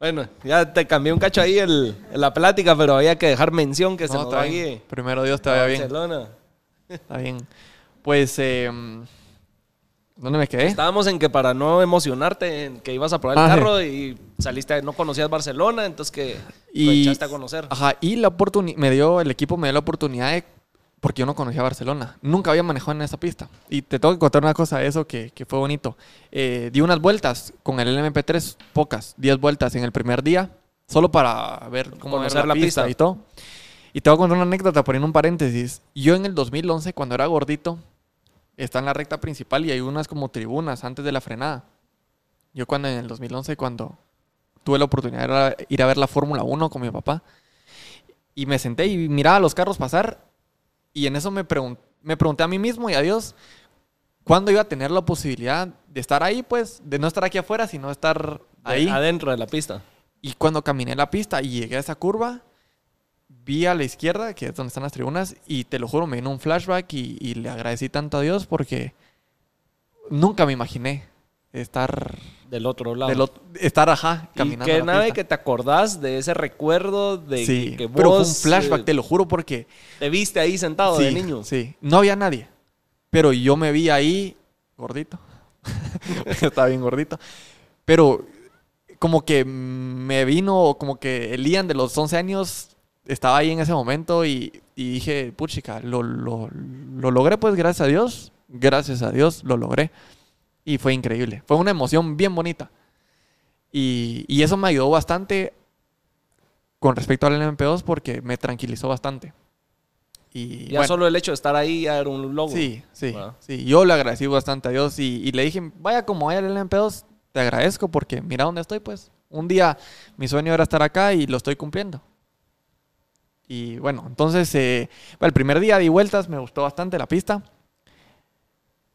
Bueno, ya te cambié un cacho ahí el, la plática, pero había que dejar mención que se No, nos va bien. aquí. Primero Dios te vaya bien. Barcelona. Está bien. Pues, eh, ¿dónde me quedé? Estábamos en que para no emocionarte, en que ibas a probar el Ah, carro y saliste, no conocías Barcelona, entonces que Y- lo echaste a conocer. Ajá, y la oportunidad, me dio, el equipo me dio la oportunidad de, porque yo no conocía Barcelona, nunca había manejado en esa pista. Y te tengo que contar una cosa de eso que, que fue bonito. Eh, di unas vueltas con el LMP3, pocas, 10 vueltas en el primer día, solo para ver cómo era la, la pista, pista. y todo. Y te voy a contar una anécdota poniendo un paréntesis. Yo en el 2011, cuando era gordito, está en la recta principal y hay unas como tribunas antes de la frenada. Yo cuando en el 2011, cuando tuve la oportunidad de ir a- ir a ver la Fórmula 1 con mi papá, y me senté y miraba los carros pasar, y en eso me, pregun- me pregunté a mí mismo y a Dios, ¿cuándo iba a tener la posibilidad de estar ahí, pues, de no estar aquí afuera, sino estar ahí? Adentro de la pista. Y cuando caminé la pista y llegué a esa curva, vi a la izquierda, que es donde están las tribunas, y te lo juro, me vino un flashback y, y le agradecí tanto a Dios porque nunca me imaginé estar Del otro lado. del ot- estar ajá, y caminando. que la nada de que te acordás de ese recuerdo de sí, que vos pero fue un flashback, eh, te lo juro, porque te viste ahí sentado sí, de niño. Sí, no había nadie, pero yo me vi ahí gordito. Estaba bien gordito. Pero como que me vino, como que el Ian de los 11 años estaba ahí en ese momento y, y dije, puchica, lo, lo, lo logré pues gracias a Dios. Gracias a Dios lo logré. Y fue increíble. Fue una emoción bien bonita. Y, y eso me ayudó bastante con respecto al LMP2 porque me tranquilizó bastante. Y Ya bueno, solo el hecho de estar ahí, ya era un logo. Sí, sí, sí. Yo le agradecí bastante a Dios y, y le dije, vaya como vaya el LMP2, te agradezco porque mira dónde estoy, pues. Un día mi sueño era estar acá y lo estoy cumpliendo. Y bueno, entonces eh, el primer día di vueltas, me gustó bastante la pista.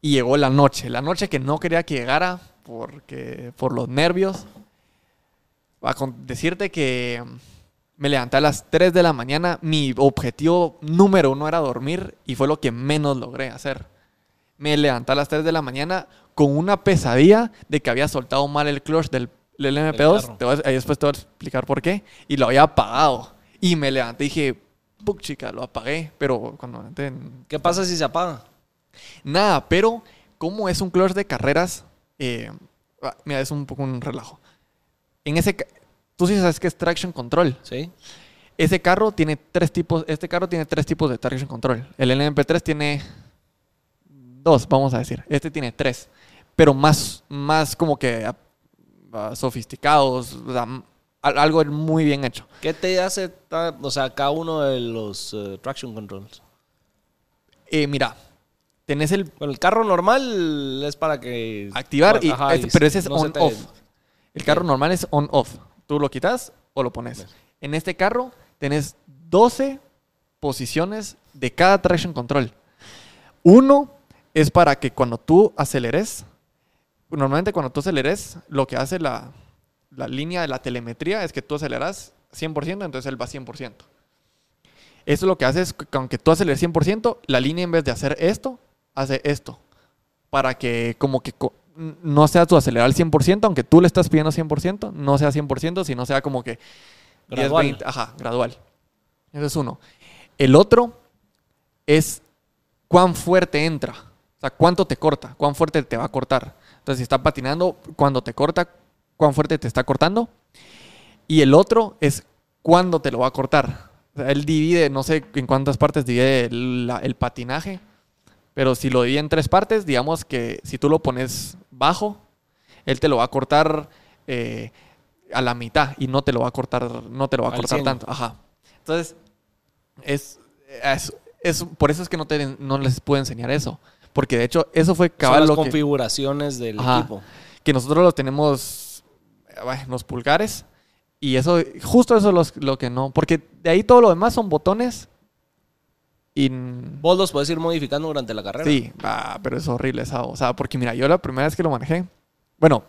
Y llegó la noche, la noche que no quería que llegara porque por los nervios. A con- decirte que me levanté a las 3 de la mañana. Mi objetivo número uno era dormir y fue lo que menos logré hacer. Me levanté a las 3 de la mañana con una pesadilla de que había soltado mal el clutch del, del carro. MP2. Te voy a- después te voy a explicar por qué. Y lo había apagado. Y me levanté y dije, puc chica, lo apagué. Pero cuando ¿Qué pasa si se apaga? Nada, pero como es un clutch de carreras, eh, ah, mira, es un poco un relajo. En ese, tú sí sabes que es traction control. Sí. Ese carro tiene tres tipos, este carro tiene tres tipos de traction control. El LMP3 tiene dos, vamos a decir. Este tiene tres, pero más, más como que ah, ah, sofisticados, o sea, algo muy bien hecho. ¿Qué te hace, o sea, cada uno de los eh, traction controls? Eh, mira, tenés el el carro normal es para que... activar, y, Ajá, este- y pero ese es no se on te- off. El carro normal es on off. Tú lo quitas o lo pones. En este carro tenés 12 posiciones de cada traction control. Uno es para que cuando tú aceleres, normalmente cuando tú aceleres, lo que hace la, la línea de la telemetría es que tú aceleras 100%, entonces él va 100%. Eso lo que hace es que aunque tú aceleres 100%, la línea en vez de hacer esto, hace esto. Para que como que no sea tu acelerar al 100%, aunque tú le estás pidiendo 100%, no sea 100%, sino sea como que 10, Gradual. 20, ajá, gradual. Ese es uno. El otro es cuán fuerte entra. O sea, cuánto te corta, cuán fuerte te va a cortar. Entonces, si está patinando, cuando te corta, cuán fuerte te está cortando. Y el otro es cuándo te lo va a cortar. O sea, él divide, no sé en cuántas partes divide el, la- el patinaje, pero si lo divide en tres partes, digamos que si tú lo pones bajo, él te lo va a cortar eh, a la mitad y no te lo va a cortar, no te lo va a cortar 100. tanto. Ajá. Entonces, es, es, es- por eso es que no, te, no les puedo enseñar eso. Porque de hecho, eso fue Son cabal las lo que, configuraciones del Ajá. equipo. que nosotros lo tenemos eh, en los pulgares. Y eso, justo eso es lo que no. Porque de ahí todo lo demás son botones. Vos los puedes ir modificando durante la carrera. Sí, ah, pero es horrible esa. O sea, porque mira, yo la primera vez que lo manejé. Bueno,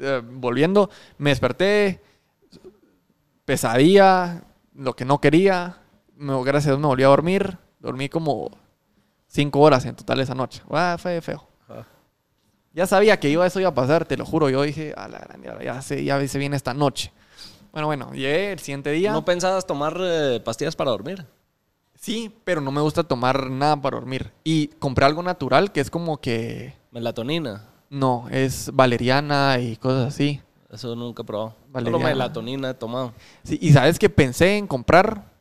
eh, volviendo, me desperté. Pesadilla, lo que no quería. Me, gracias a Dios me volví a dormir. Dormí como cinco horas en total esa noche. Ah, fue feo. Ya sabía que iba, eso iba a pasar, te lo juro. Yo dije, a la gran, ya, ya sé, ya se viene esta noche. Bueno, bueno, llegué el siguiente día. ¿No pensabas tomar eh, pastillas para dormir? Sí, pero no me gusta tomar nada para dormir. Y compré algo natural que es como que. Melatonina. No, es valeriana y cosas así. Eso nunca he probado. Solo Valeriana. melatonina he tomado. Sí, y sabes que pensé en comprar,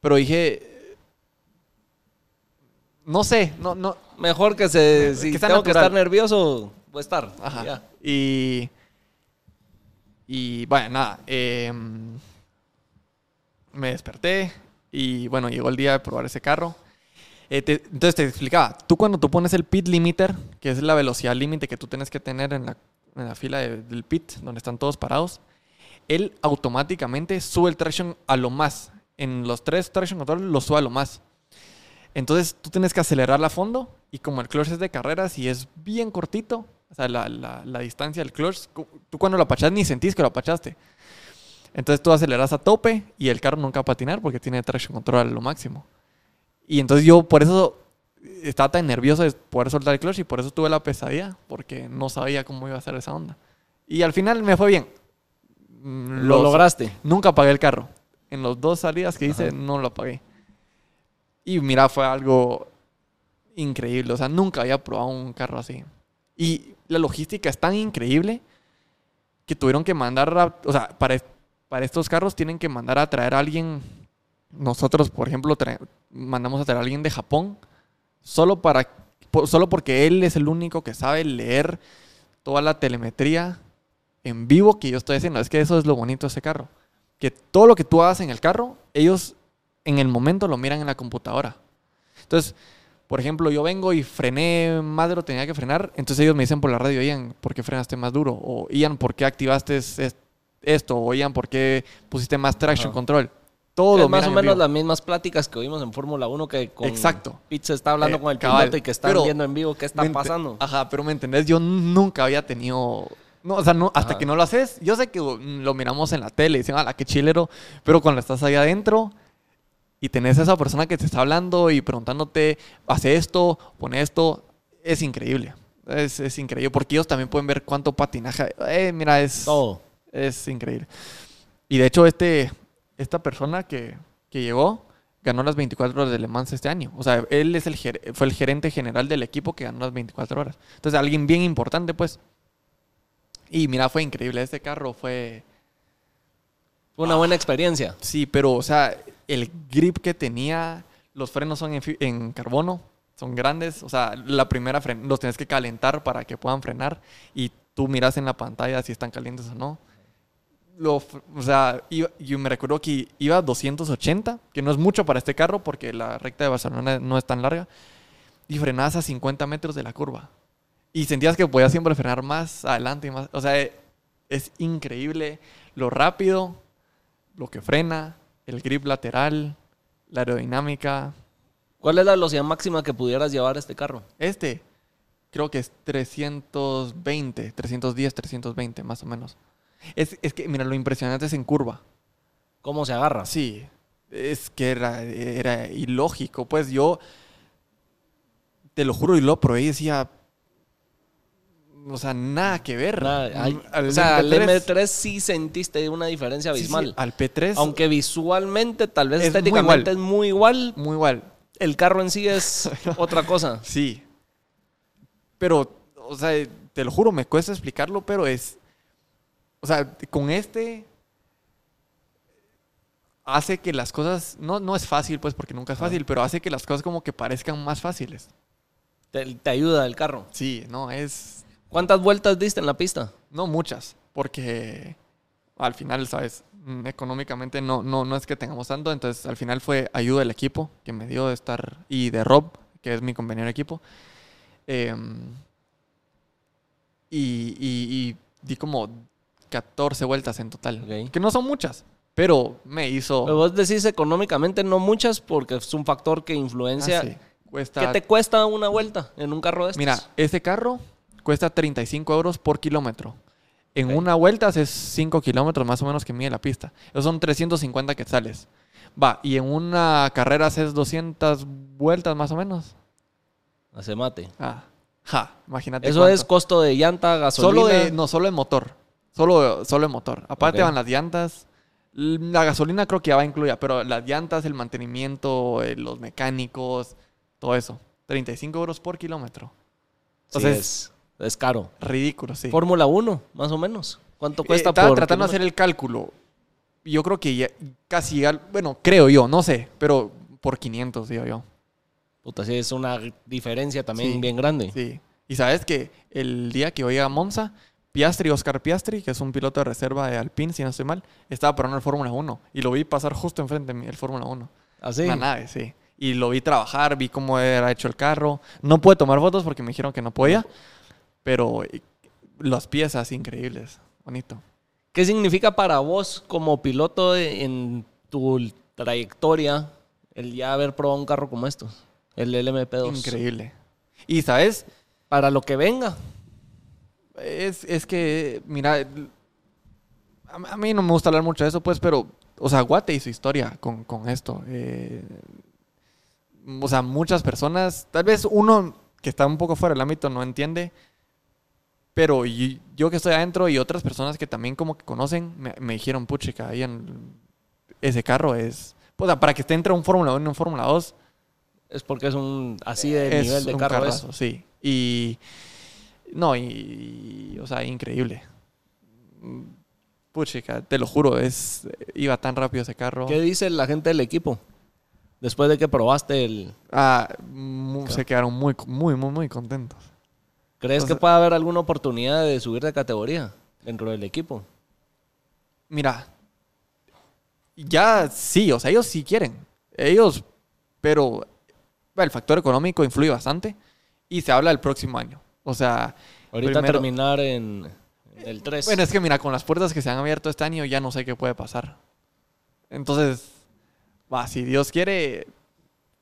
pero dije. No sé, no, no. Mejor que se... Si Que tengo que estar nervioso, voy a estar. Ajá. Ya. Y. Y bueno, nada. eh, me desperté y bueno, llegó el día de probar ese carro. Eh, te- entonces te explicaba, tú cuando tú pones el pit limiter, que es la velocidad límite que tú tienes que tener en la, en la fila de- del pit, donde están todos parados, él automáticamente sube el traction a lo más. En los tres traction control lo sube a lo más. Entonces tú tienes que acelerarla a fondo y como el clutch es de carreras y es bien cortito, o sea, la, la- la distancia del clutch, tú cuando lo apachas ni sentís que lo apachaste. Entonces tú aceleras a tope y el carro nunca va a patinar porque tiene traction control a lo máximo. Y entonces yo por eso estaba tan nervioso de poder soltar el clutch y por eso tuve la pesadilla porque no sabía cómo iba a ser esa onda. Y al final me fue bien. Mm, Lo los- lograste. Nunca apagué el carro. En las dos salidas que hice, Ajá. no lo apagué. Y mira, fue algo increíble. O sea, nunca había probado un carro así. Y la logística es tan increíble que tuvieron que mandar, o sea, para, para estos carros tienen que mandar a traer a alguien. Nosotros, por ejemplo, mandamos a traer a alguien de Japón solo para, solo porque él es el único que sabe leer toda la telemetría en vivo que yo estoy haciendo. Es que eso es lo bonito de ese carro. que todo lo que tú hagas en el carro, ellos en el momento lo miran en la computadora. Entonces, por ejemplo, yo vengo y frené más de lo tenía que frenar, entonces ellos me dicen por la radio, Ian, ¿por qué frenaste más duro? O Ian, ¿por qué activaste es- esto? O Ian, ¿por qué pusiste más traction Ajá. control? Todo Es más o en menos las mismas pláticas que oímos en Fórmula 1 que con Exacto. Se está hablando Eh, con el cabal. piloto y que están Pero- viendo en vivo qué está ¿Me ente- pasando. Ajá, pero me entendés, yo nunca había tenido. No, o sea, no, hasta Ajá. que no lo haces, yo sé que lo miramos en la tele y dicen, ah, qué chilero, pero cuando estás ahí adentro y tenés a esa persona que te está hablando y preguntándote, hace esto, pone esto, es increíble. Es, es increíble, porque ellos también pueden ver cuánto patinaje. Eh, mira, es, Todo. Es increíble. Y de hecho, este, esta persona que, que llegó ganó las 24 horas de Le Mans este año. O sea, él es el ger- fue el gerente general del equipo que ganó las 24 horas. Entonces, alguien bien importante, pues. Y mira, fue increíble. Este carro fue... Una buena experiencia. Sí, pero, o sea, el grip que tenía, los frenos son en, en carbono, son grandes. O sea, la primera los tienes que calentar para que puedan frenar y tú miras en la pantalla si están calientes o no. Lo o sea, iba- yo me recuerdo que iba a 280, que no es mucho para este carro porque la recta de Barcelona no es tan larga, y frenabas a 50 metros de la curva. Y sentías que podías siempre frenar más adelante y más. O sea, es increíble lo rápido, lo que frena, el grip lateral, la aerodinámica. ¿Cuál es la velocidad máxima que pudieras llevar este carro? Este, creo que es 320, 310, 320 más o menos. Es, es que, mira, lo impresionante es en curva. ¿Cómo se agarra? Sí, es que era, era ilógico. Pues yo, te lo juro, y lo probé y decía, o sea, nada que ver. Nada, Mm, Al o sea, al MP3, M3 sí sentiste una diferencia sí, sí, abismal. al P3, Aunque visualmente, tal vez Es muy estéticamente igual. es muy igual, muy igual. el carro en sí es otra cosa. Sí. Pero, o sea, te lo juro, me cuesta explicarlo, pero es. O sea, con este. Hace que las cosas. No, no es fácil, pues, porque nunca es fácil, pero hace que las cosas como que parezcan más fáciles. Te, te ayuda el carro. Sí, no, es. ¿Cuántas vueltas diste en la pista? No muchas, porque al final, ¿sabes? Mm, Económicamente no, no, no es que tengamos tanto, entonces al final fue ayuda del equipo que me dio de estar, y de Rob, que es mi compañero de equipo. Em, y, y- y di como 14 vueltas en total, que no son muchas, pero me hizo... Pero vos decís económicamente no muchas porque es un factor que Ah, influencia. sí, cuesta- ¿Qué te cuesta una vuelta en un carro de estos? Mira, este carro cuesta 35 euros por kilómetro. En una vuelta es 5 kilómetros más o menos que mide la pista. Esos son 350 quetzales. Va, y en una carrera haces 200 vueltas más o menos. Hace mate. Ah, ja, imagínate. Eso cuánto. es costo de llanta, gasolina. Solo de, no, solo de motor. Solo, solo de motor. Aparte van las llantas. La gasolina creo que ya va incluida, pero las llantas, el mantenimiento, eh, los mecánicos, todo eso. 35 euros por kilómetro. Sí, Entonces, es, es caro. Ridículo, sí. Fórmula 1, más o menos. ¿Cuánto Eh, cuesta estaba por tratando de hacer el cálculo. Yo creo que ya- casi, bueno, creo yo, no sé, pero por 500, digo yo. Puta, sí, es una diferencia también Sí. bien grande. Sí. Y sabes que el día que llegué a Monza, Piastri, Oscar Piastri, que es un piloto de reserva de Alpine, si no estoy mal, estaba probando el Fórmula 1. Y lo vi pasar justo enfrente de mí, el Fórmula 1. Así. Una nave, sí. Y lo vi trabajar, vi cómo era hecho el carro. No pude tomar fotos porque me dijeron que no podía, pero eh, las piezas increíbles. Bonito. ¿Qué significa para vos como piloto en tu trayectoria el ya haber probado un carro como estos? El LMP2. Increíble. Y sabes, Para lo que venga. Es, es que, mira, a, mí no me gusta hablar mucho de eso, pues, pero, o sea, Guate y su historia con, con esto. eh, o sea, muchas personas, tal vez uno que está un poco fuera del ámbito no entiende, pero y- yo que estoy adentro y otras personas que también como que conocen, me, me dijeron, puchica, Ian, ese carro es... O sea, para que esté entre un Fórmula 1 y un Fórmula 2, Es porque es un así de es nivel de carro carrazo, es. sí. Y no, y, y, o sea, increíble. Puchica, te lo juro, es iba tan rápido ese carro. ¿Qué dice la gente del equipo? Después de que probaste el... Ah, se quedaron muy, muy, muy, muy contentos. ¿Crees O que puede haber alguna oportunidad de subir de categoría dentro del equipo? Mira, ya sí, o sea, ellos sí quieren. Ellos, pero el factor económico influye bastante y se habla del próximo año. O sea, Ahorita primero- terminar en el 3. bueno, es que mira, con las puertas que se han abierto este año ya no sé qué puede pasar. Entonces, va, si Dios quiere,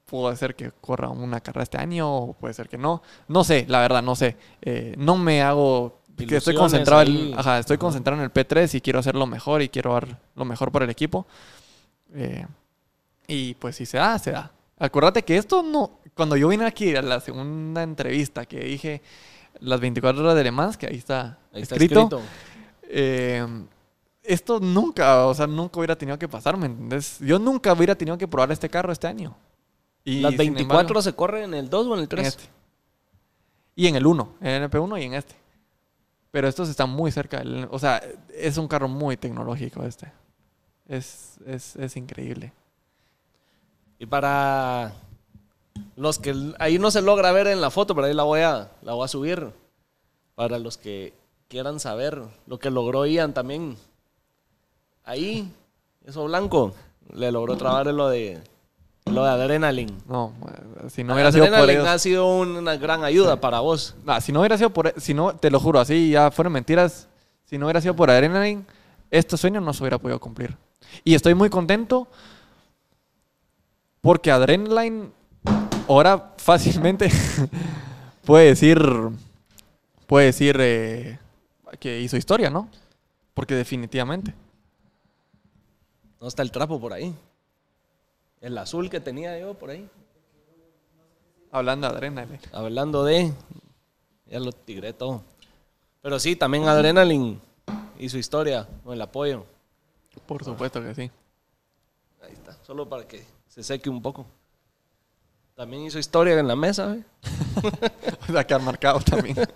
puede ser que corra una carrera este año o puede ser que no. No sé, la verdad, no sé. Eh, no me hago... Que estoy concentrado, en, ajá, estoy concentrado en el P3 y quiero hacer lo mejor y quiero dar lo mejor para el equipo. Eh, y pues si se da, se da. Acuérdate que esto no... Cuando yo vine aquí a la segunda entrevista que dije las 24 horas de Le Mans, que ahí está, Ahí está escrito, escrito. eh, esto nunca, o sea, nunca hubiera tenido que pasar, ¿me entendés? Yo nunca hubiera tenido que probar este carro este año. Y Las sin 24 embargo, se corren en el 2 o en el en 3. este. Y en el 1, en el P1 y en este. Pero estos están muy cerca. del- o sea, es un carro muy tecnológico este. Es, es, es increíble. Y para los que ahí no se logra ver en la foto, pero ahí la voy a, la voy a subir. Para los que quieran saber lo que logró Ian también. Ahí, eso blanco, le logró trabar lo de lo de Adrenaline. No, eh, si no hubiera sido por ellos. ha sido una gran ayuda para vos. Nah, si no hubiera sido por. Si no, te lo juro, así ya fueron mentiras. Si no hubiera sido por Adrenaline, este sueño no se hubiera podido cumplir. Y estoy muy contento porque Adrenaline ahora fácilmente puede decir. Puede decir eh, que hizo historia, ¿no? Porque definitivamente. No está el trapo por ahí. El azul que tenía yo por ahí. Hablando de Adrenaline. Hablando de. Ya lo tigré todo. Pero sí, también Adrenaline y su historia con el apoyo. Por supuesto que sí. Ahí está. Solo para que se seque un poco. También hizo historia en la mesa. O sea, que han marcado también.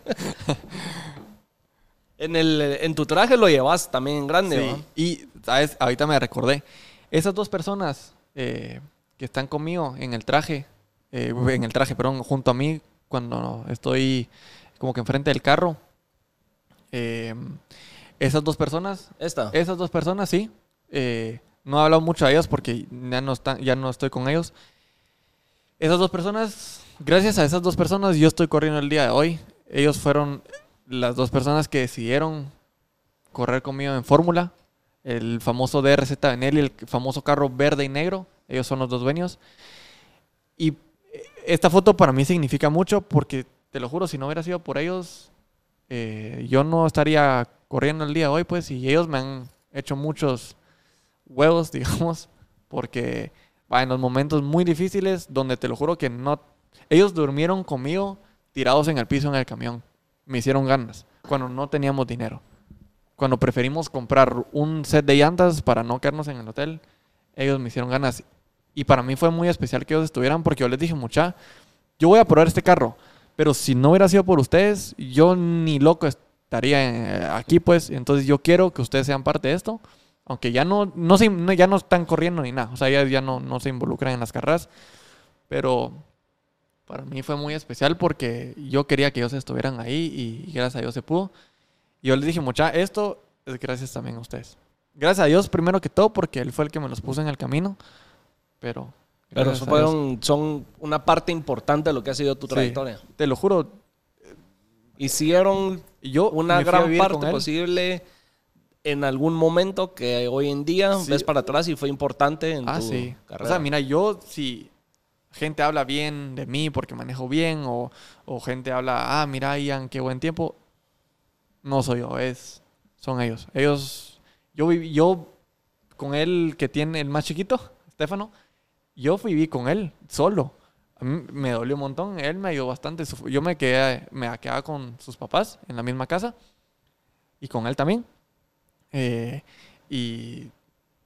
En, el, en tu traje lo llevas también en grande. Sí, y sabes, ahorita me recordé. Esas dos personas eh, que están conmigo en el traje, eh, en el traje, perdón, junto a mí cuando estoy como que enfrente del carro. eh, esas dos personas, Esta. esas dos personas, sí. eh, no he hablado mucho de ellas porque ya no, están, ya no estoy con ellos. Esas dos personas, gracias a esas dos personas, yo estoy corriendo el día de hoy. Ellos fueron las dos personas que decidieron correr conmigo en Fórmula. El famoso DRZ Benelli, el famoso carro verde y negro. Ellos son los dos dueños. Y esta foto para mí significa mucho porque, te lo juro, si no hubiera sido por ellos, eh, yo no estaría corriendo el día de hoy, pues, y ellos me han hecho muchos huevos, digamos, porque en los momentos muy difíciles, donde te lo juro que no... Ellos durmieron conmigo tirados en el piso en el camión. Me hicieron ganas, cuando no teníamos dinero. Cuando preferimos comprar un set de llantas para no quedarnos en el hotel, ellos me hicieron ganas. Y para mí fue muy especial que ellos estuvieran porque yo les dije, mucha, yo voy a probar este carro, pero si no hubiera sido por ustedes, yo ni loco estaría eh, aquí, pues. Entonces yo quiero que ustedes sean parte de esto, aunque ya no, no, se, no- ya no están corriendo ni nada, o sea, ya, ya no, no se involucran en las carreras, pero para mí fue muy especial porque yo quería que ellos estuvieran ahí y gracias a Dios se pudo. Y yo les dije, mucha, esto es gracias también a ustedes. Gracias a Dios primero que todo porque Él fue el que me los puso en el camino, pero... Pero fueron, son una parte importante de lo que ha sido tu Sí. trayectoria. Te lo juro, Hicieron yo una gran parte posible en algún momento que hoy en día Sí. ves para atrás y fue importante en Ah, tu sí. carrera. O sea, mira, yo si gente habla bien de mí porque manejo bien o, o gente habla, ah, mira, Ian, qué buen tiempo, no soy yo, es son ellos. Ellos, yo viví, yo con él que tiene el más chiquito, Estefano, yo viví con él solo. A mí me dolió un montón, él me ayudó bastante. Yo me quedé, me quedaba con sus papás en la misma casa y con él también. Eh, y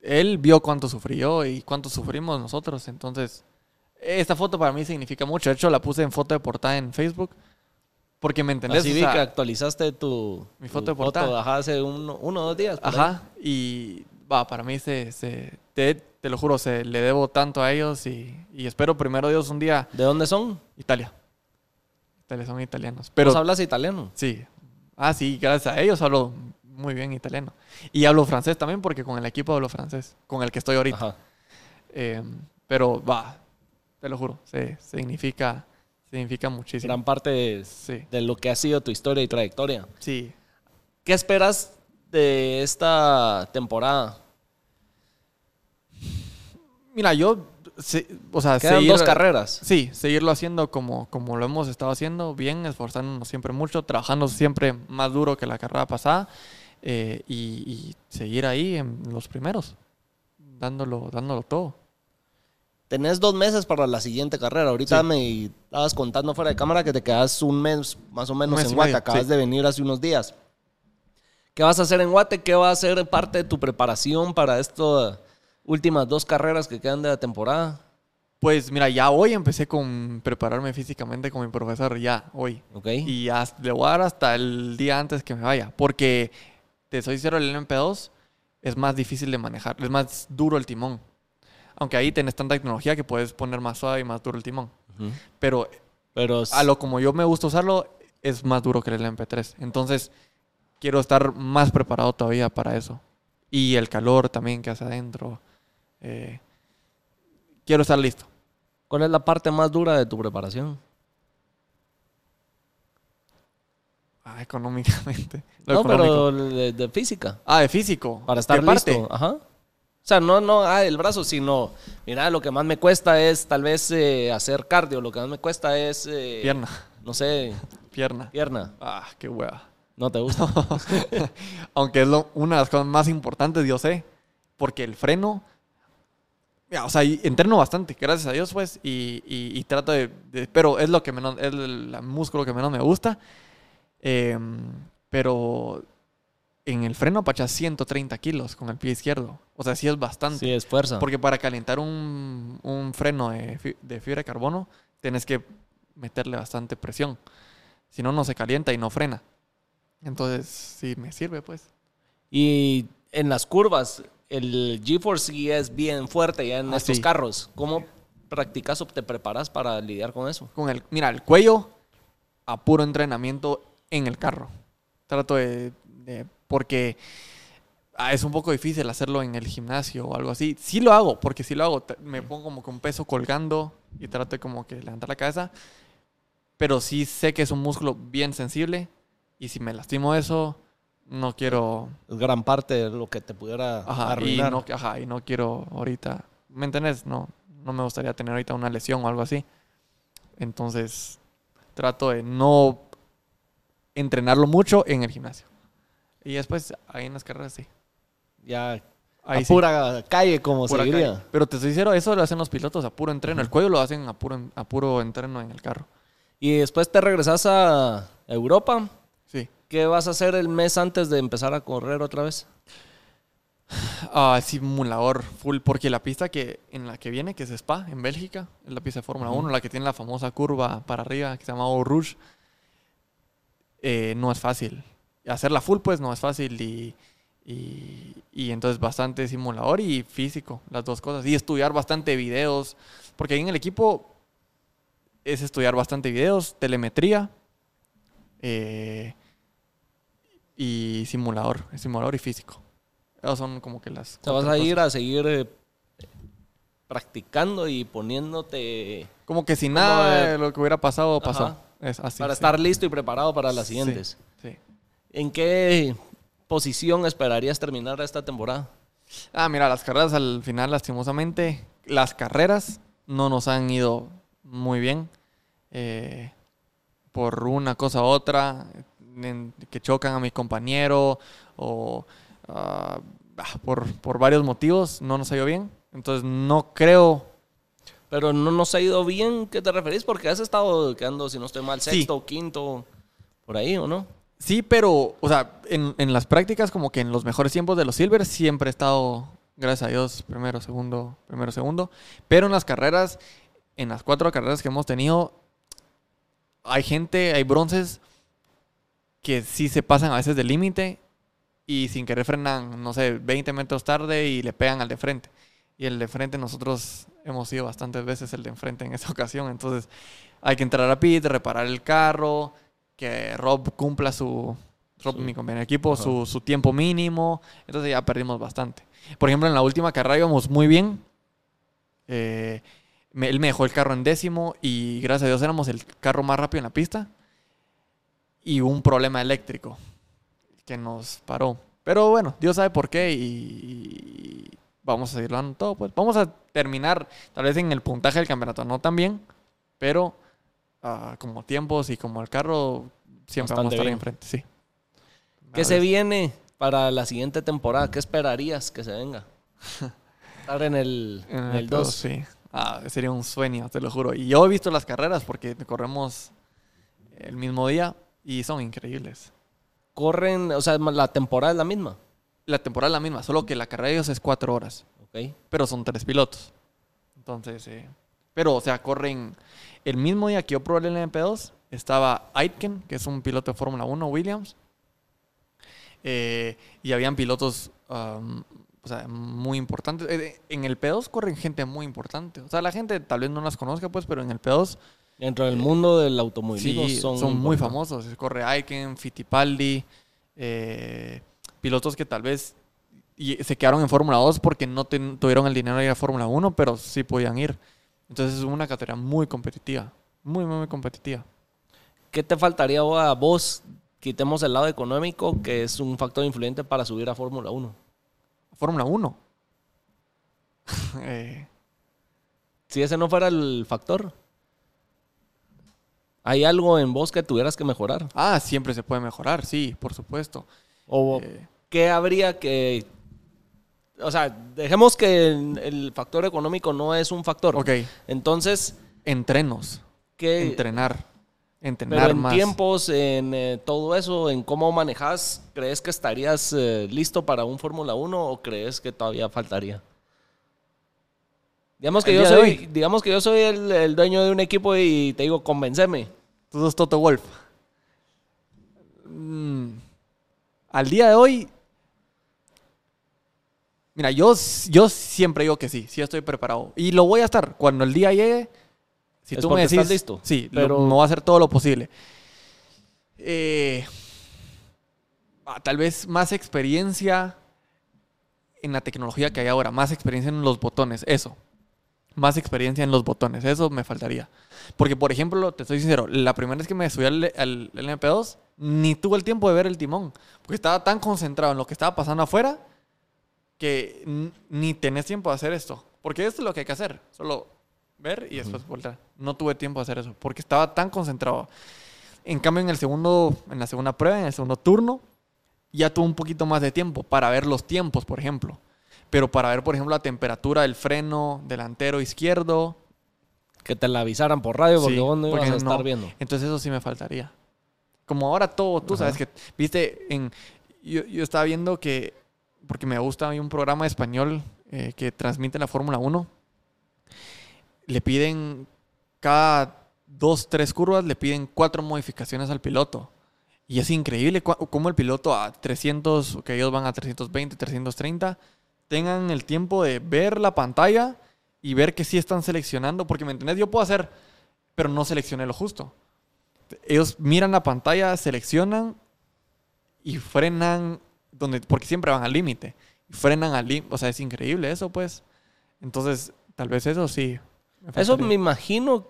él vio cuánto sufrió y cuánto sufrimos nosotros. Entonces, esta foto para mí significa mucho. De hecho, la puse en foto de portada en Facebook. Porque me entendés. Así O vi sea, que actualizaste tu, Mi tu foto de portada. ajá, hace uno, uno o dos días. por ahí. Ajá. Y va, para mí se, se- te, te lo juro, se le debo tanto a ellos y, y espero primero Dios un día ¿De dónde son? Italia. Italia son italianos. Pero Pero hablas italiano. sí. Ah, sí, gracias a ellos hablo muy bien italiano. Y hablo francés también porque con el equipo hablo francés, con el que estoy ahorita. Eh, pero va, te lo juro, se, significa, significa muchísimo. Gran parte de, Sí, de lo que ha sido tu historia y trayectoria. sí. ¿Qué esperas de esta temporada? Mira, yo, o sea, Quedan seguir- dos carreras. Sí, seguirlo haciendo como, como lo hemos estado haciendo, bien, esforzándonos siempre mucho, trabajando siempre más duro que la carrera pasada eh, y, y seguir ahí en los primeros, dándolo, dándolo todo. Tenés dos meses para la siguiente carrera. Ahorita Sí. me estabas contando fuera de cámara que te quedas un mes más o menos mes en Guate. medio, Acabas sí. de venir hace unos días. ¿Qué vas a hacer en Guate? ¿Qué va a ser parte de tu preparación para estas últimas dos carreras que quedan de la temporada? Pues mira, ya hoy empecé con prepararme físicamente con mi profesor, ya hoy. ¿Ok? Y hasta, le voy a dar hasta el día antes que me vaya. Porque, te soy sincero, el LMP2 es más difícil de manejar. Es más duro el timón. Aunque ahí tenés tanta tecnología que puedes poner más suave y más duro el timón. Pero Pero a lo como yo me gusta usarlo, es más duro que el LMP3. Entonces, quiero estar más preparado todavía para eso. Y el calor también que hace adentro. eh, quiero estar listo. ¿cuál es la parte más dura de tu preparación? Ah, económicamente. No, económico. pero de, de física. Ah, de físico. Para estar ¿Qué parte? listo. Ajá. O sea, no, no, ah, el brazo, sino, mira, lo que más me cuesta es tal vez eh, hacer cardio, lo que más me cuesta es, eh, Pierna. no sé, Pierna. pierna. Ah, qué hueva. ¿No te gusta? Aunque es lo- una de las cosas más importantes, yo sé. Porque el freno. mira, o sea, entreno bastante, gracias a Dios, pues. Y, y- y trato de, de- Pero es lo que menos. Es el músculo que menos me gusta. Em, pero. En el freno apachas 130 kilos con el pie izquierdo. O sea, sí es bastante. sí, es fuerza. Porque para calentar un, un freno de, de fibra de carbono, tienes que meterle bastante presión. Si no, no se calienta y no frena. Entonces, sí me sirve, pues. Y en las curvas, el GeForce sí es bien fuerte ya en Ah, estos sí. carros. ¿Cómo practicas o te preparas para lidiar con eso? Con el, mira, el cuello a puro entrenamiento en el carro. Trato de, de- porque ah, es un poco difícil hacerlo en el gimnasio o algo así. Sí lo hago, porque sí lo hago. Me pongo como con peso colgando y trato de como que levantar la cabeza. Pero sí sé que es un músculo bien sensible y si me lastimo eso, no quiero Es gran parte de lo que te pudiera Ajá, y arruinar. no, ajá, y no quiero ahorita, ¿me entendés? No, no me gustaría tener ahorita una lesión o algo así. Entonces, trato de no entrenarlo mucho en el gimnasio. Y después, ahí en las carreras, sí. Ya Ahí a sí, pura calle, como pura se diría. calle. Pero te estoy sincero, eso lo hacen los pilotos a puro entreno. El cuello lo hacen a puro, a puro entreno en el carro. Y después te regresas a Europa. Sí. ¿Qué vas a hacer el mes antes de empezar a correr otra vez? Ah, simulador full, porque la pista que en la que viene, que es Spa, en Bélgica, es la pista de Fórmula Ujú. 1, la que tiene la famosa curva para arriba, que se llama Eau Rouge, eh, no es fácil. Hacerla full, pues, no es fácil y, y, y entonces bastante simulador y físico, las dos cosas. Y estudiar bastante videos, porque ahí en el equipo es estudiar bastante videos, telemetría eh, y simulador, simulador y físico. Esas son como que las... Sea, vas a ir cosas. a seguir eh, practicando y poniéndote Como que si como nada de- de lo que hubiera pasado, pasó. Ajá. Es así. para sí. estar listo y preparado para las siguientes. sí. ¿En qué posición esperarías terminar esta temporada? Ah, mira, las carreras al final, lastimosamente, las carreras no nos han ido muy bien. eh, por una cosa u otra, en- que chocan a mi compañero o ah, por, por varios motivos no nos ha ido bien. Entonces no creo Pero no nos ha ido bien, ¿qué te referís? Porque has estado quedando, si no estoy mal, Sí. sexto, quinto, por ahí, ¿o no? Sí, pero, o sea, en, en las prácticas, como que en los mejores tiempos de los Silver, siempre he estado, gracias a Dios, primero, segundo, primero, segundo. Pero en las carreras, en las cuatro carreras que hemos tenido, hay gente, hay bronces que sí se pasan a veces del límite y sin querer frenan, no sé, 20 metros tarde y le pegan al de frente. Y el de frente, nosotros hemos sido bastantes veces el de enfrente en esa ocasión. Entonces, hay que entrar a pit, reparar el carro, que Rob cumpla su, Solo mi compañero de equipo, su, su tiempo mínimo. Entonces ya perdimos bastante. Por ejemplo, en la última carrera íbamos muy bien. Eh, me- él me dejó el carro en décimo y gracias a Dios éramos el carro más rápido en la pista. Y un problema eléctrico que nos paró. Pero bueno, Dios sabe por qué y, y vamos a seguir dando todo. Pues vamos a terminar tal vez en el puntaje del campeonato, no tan bien, pero ah, como tiempos y como el carro siempre vamos a Bastante estar bien. enfrente, sí. ¿Qué se viene para la siguiente temporada? ¿Qué esperarías que se venga? Estar en el, En en el P2, 2. Sí. Ah, sería un sueño, te lo juro. Y yo he visto las carreras porque corremos el mismo día y son increíbles. Corren, o sea, la temporada es la misma. La temporada es la misma, solo que la carrera de ellos es cuatro horas, Ok. pero son tres pilotos. Entonces, eh, pero, o sea, corren el mismo día que yo probé el MP2, estaba Aitken, que es un piloto de Fórmula 1, Williams, eh, y habían pilotos um, o sea, muy importantes. Eh, En el P2 corren gente muy importante. O sea, la gente tal vez no las conozca, pues, pero en el P2 Dentro del mundo del automovilismo Sí, son, son, muy famosos. Corre Aiken, Fittipaldi, eh, pilotos que tal vez y se quedaron en Fórmula 2 porque no ten- tuvieron el dinero de ir a Fórmula 1, pero sí podían ir. Entonces es una categoría muy competitiva. Muy, muy, muy competitiva. ¿Qué te faltaría a vos? Quitemos el lado económico, que es un factor influyente para subir a Fórmula 1. Fórmula 1. Eh, Si ese no fuera el factor, ¿hay algo en vos que tuvieras que mejorar? ah, siempre se puede mejorar, sí, por supuesto. ¿O Eh, qué habría que...? O sea, dejemos que el, el factor económico no es un factor. ok, Entonces, entrenos. ¿qué...? Entrenar. Entrenar Pero en más. tiempos, en eh, todo eso, en cómo manejas, ¿crees que estarías eh, listo para un Fórmula 1 o crees que todavía faltaría? Digamos que, El yo soy, digamos que yo soy el, el dueño de un equipo y te digo, convenceme. Tú sos Toto Wolf. Mm, al día de hoy. Mira, yo, yo siempre digo que sí, sí estoy preparado. Y lo voy a estar. Cuando el día llegue, si Es tú me decís. estás listo. Sí, Pero- me voy a hacer todo lo posible. Eh, ah, tal vez más experiencia en la tecnología que hay ahora, más experiencia en los botones, eso. Más experiencia en los botones, eso me faltaría. Porque, por ejemplo, te soy sincero, la primera vez que me subí al, al- al MP2, ni tuve el tiempo de ver el timón. Porque estaba tan concentrado en lo que estaba pasando afuera que ni tenés tiempo de hacer esto. Porque esto es lo que hay que hacer. Solo ver y después voltear. No tuve tiempo de hacer eso. Porque estaba tan concentrado. En cambio, en el segundo, en la segunda prueba, en el segundo turno, ya tuve un poquito más de tiempo para ver los tiempos, por ejemplo. Pero para ver, por ejemplo, la temperatura del freno delantero izquierdo. Que te la avisaran por radio porque Sí, vos no ibas a estar no. viendo. Entonces eso sí me faltaría. Como ahora todo, tú sabes que, viste, en, yo, yo estaba viendo que, porque me gusta hay un programa español eh, que transmite la Fórmula 1, le piden cada dos, tres curvas, le piden cuatro modificaciones al piloto. Y es increíble cómo el piloto a 300, que ellos van a 320, 330, tengan el tiempo de ver la pantalla y ver que sí están seleccionando. Porque, ¿me entendés? Yo puedo hacer, pero no seleccioné lo justo. Ellos miran la pantalla, seleccionan y frenan, donde, porque siempre van al límite. Y frenan al límite. O sea, es increíble eso, pues. Entonces, tal vez eso sí. me Eso me imagino,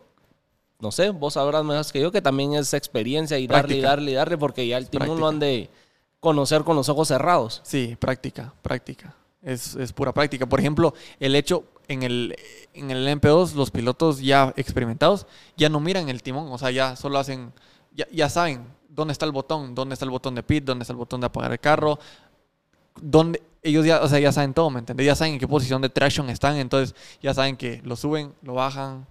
no sé, vos sabrás más que yo, que también es experiencia y darle y darle y darle porque ya el timón lo han de conocer con los ojos cerrados. Sí, práctica, práctica. Es, es pura práctica. Por ejemplo, el hecho en el, en el MP2, los pilotos ya experimentados ya no miran el timón. O sea, ya solo hacen, ya, ya saben dónde está el botón, dónde está el botón de pit, dónde está el botón de apagar el carro. Dónde, ellos ya, o sea, ya saben todo, ¿me entendés? Ya saben en qué posición de traction están. Entonces, ya saben que lo suben, lo bajan.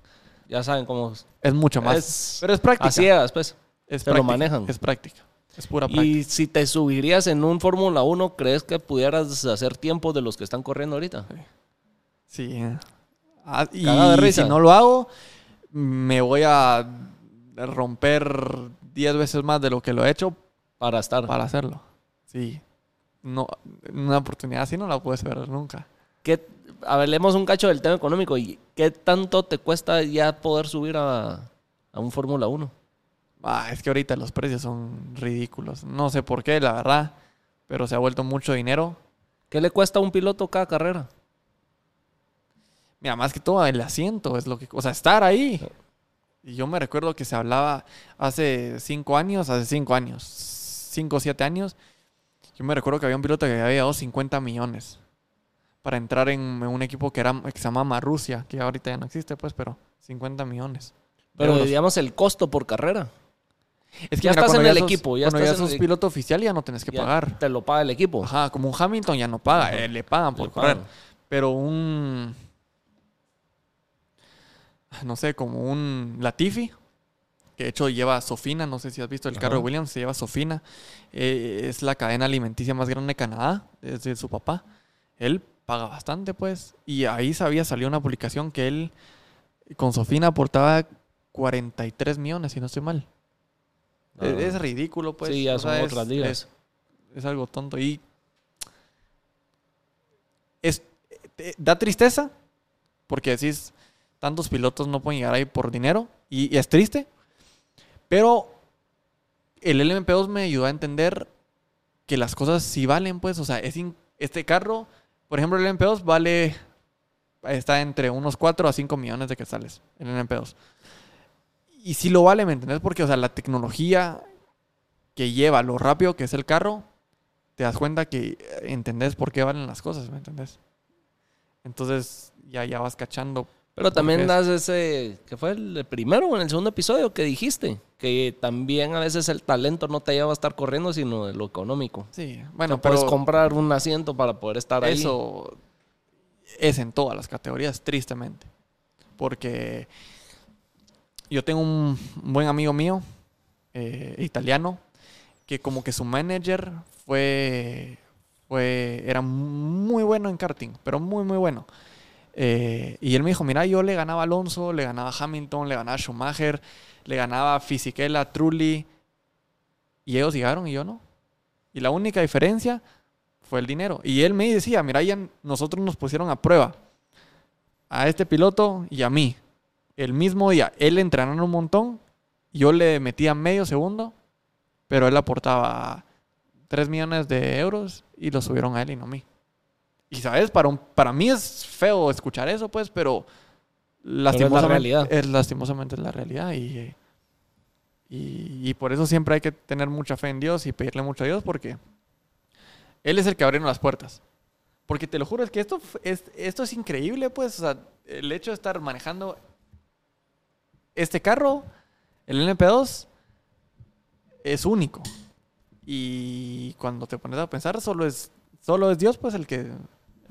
Ya saben cómo Es mucho más. Es- Pero es práctica. así es, pues. es se lo práctica, manejan. Es práctica. Es pura práctica. Y si te subirías en un Fórmula 1, ¿crees que pudieras hacer tiempos de los que están corriendo ahorita? Sí. Ah, y Cagado de risa. si no lo hago, me voy a romper 10 veces más de lo que lo he hecho Para estar. para hacerlo. Sí. No, una oportunidad así no la puedes ver nunca. ¿Qué, hablemos un cacho del tema económico. ¿Y qué tanto te cuesta ya poder subir a, a un Fórmula 1? Ah, es que ahorita los precios son ridículos. No sé por qué, la verdad. Pero se ha vuelto mucho dinero. ¿Qué le cuesta a un piloto cada carrera? Mira, más que todo el asiento es lo que... O sea, estar ahí. Y yo me recuerdo que se hablaba hace cinco años, hace cinco años, cinco o siete años. Yo me recuerdo que había un piloto que había dado 50 millones para entrar en un equipo que, era, que se llamaba Rusia, que ahorita ya no existe, pues, pero 50 millones. Pero Euros. digamos el costo por carrera. Es ya estás en el sos- equipo, ya cuando estás ya en sos el- piloto oficial ya no tenés que Ya pagar. Te lo paga el equipo. Ajá, como un Hamilton ya no paga, eh, le pagan por Le correr. pagan. Pero un. No sé, como un Latifi, que de hecho lleva Sofina, no sé si has visto el carro Ajá. de Williams, se lleva Sofina. eh, es la cadena alimenticia más grande de Canadá, es de su papá. Él paga bastante, pues. Y ahí sabía, salió una publicación que él con Sofina aportaba 43 millones, si no estoy mal. Ah. Es, es ridículo, pues. sí, ya o son es- otras ligas. es- es algo tonto. Y es, te- da tristeza porque decís, tantos pilotos no pueden llegar ahí por dinero y, es triste. Pero el LMP2 me ayudó a entender que las cosas sí valen, pues. O sea, es este carro, por ejemplo, el LMP2 vale, está entre unos 4 a 5 millones de quetzales, el LMP2. Y sí lo vale, ¿me entendés? Porque, o sea, la tecnología que lleva, lo rápido que es el carro, te das cuenta que eh, entendés por qué valen las cosas, ¿me entendés? Entonces ya, ya vas cachando. Pero también das ese, que fue el primero o en el segundo episodio que dijiste, que también a veces el talento no te lleva a estar corriendo, sino de lo económico. Sí, Bueno, puedes pero comprar un asiento para poder estar ahí. eso es en todas las categorías, tristemente. Porque yo tengo un buen amigo mío, eh, italiano, que como que su manager fue, fue, era muy bueno en karting, pero muy, muy bueno. Eh, y él me dijo, mira, yo le ganaba Alonso, le ganaba Hamilton, le ganaba Schumacher, le ganaba a Fisichella, Trulli, y ellos llegaron y yo no. Y la única diferencia fue el dinero. Y él me decía, mira, ya nosotros nos pusieron a prueba a este piloto y a mí. El mismo día, él entrenando un montón, yo le metía medio segundo, pero él aportaba 3 millones de euros y lo subieron a él y no a mí. Y sabes, para, un- para mí es feo escuchar eso, pues, pero lastimosamente, realidad. es lastimosamente es la realidad y, y, y por eso siempre hay que tener mucha fe en Dios y pedirle mucho a Dios porque Él es el que abre las puertas. Porque te lo juro, es que esto es, esto es increíble, pues. O sea, el hecho de estar manejando este carro, el NP2, es único. Y cuando te pones a pensar, solo es, solo es Dios, pues, el que.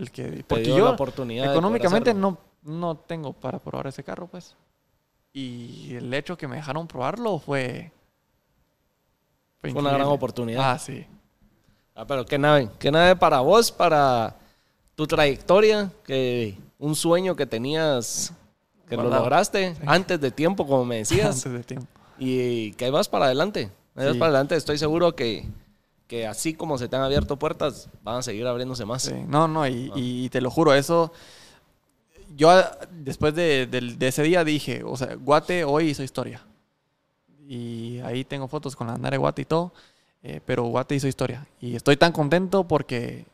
El que porque yo, la oportunidad económicamente, no, no tengo para probar ese carro, pues. Y el hecho que me dejaron probarlo fue. Fue una gran oportunidad. Ah, sí. Ah, pero qué nave, qué nave para vos, para tu trayectoria, que un sueño que tenías, que lo Guardado. lograste antes de tiempo, como me decías, Antes de tiempo. y que ahí vas para adelante. Ahí vas Sí. para adelante, estoy seguro que, que así como se te han abierto puertas, van a seguir abriéndose más. Sí, no, no, y, Ah. y te lo juro, eso. Yo después de, ese día dije, o sea, Guate hoy hizo historia. Y ahí tengo fotos con la bandera de Guate y todo, eh, pero Guate hizo historia. Y estoy tan contento porque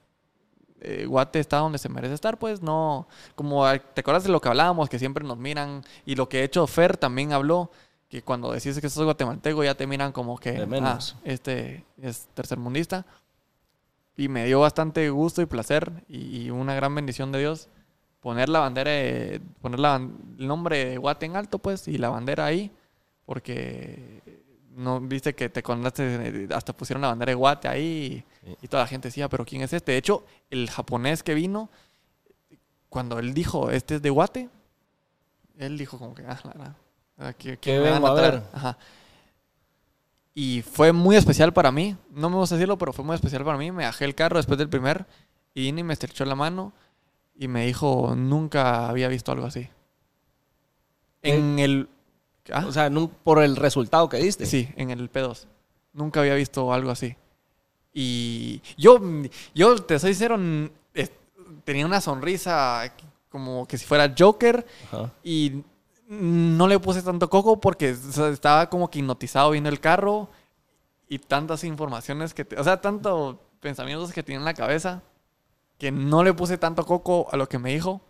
eh, Guate está donde se merece estar, pues no. Como te acuerdas de lo que hablábamos, que siempre nos miran, y lo que de hecho Fer también habló, que cuando decís que sos guatemalteco ya te miran como que ah, este es tercermundista. Y me dio bastante gusto y placer y, y una gran bendición de Dios poner la bandera, de- poner la el nombre de Guate en alto, pues, y la bandera ahí, porque no viste que te contaste, hasta pusieron la bandera de Guate ahí y, Sí. y toda la gente decía, pero ¿quién es este? De hecho, el japonés que vino, cuando él dijo, este es de Guate, él dijo como que, ah, la, la, ah, ¿qué- ¿Qué qué me van vengo a traer?". ver? Ajá. Y fue muy especial para mí. No me gusta decirlo, pero fue muy especial para mí. Me bajé el carro después del primer y vine y me estrechó la mano y me dijo, nunca había visto algo así. En el... ¿Ah? O sea, por el resultado que diste. Sí, en el P2. Nunca había visto algo así. Y yo, yo te soy sincero, es- tenía una sonrisa como que si fuera Joker Ajá. y No le puse tanto coco porque o sea, estaba como que hipnotizado viendo el carro y tantas informaciones que... te- o sea, tantos pensamientos que tenía en la cabeza que no le puse tanto coco a lo que me dijo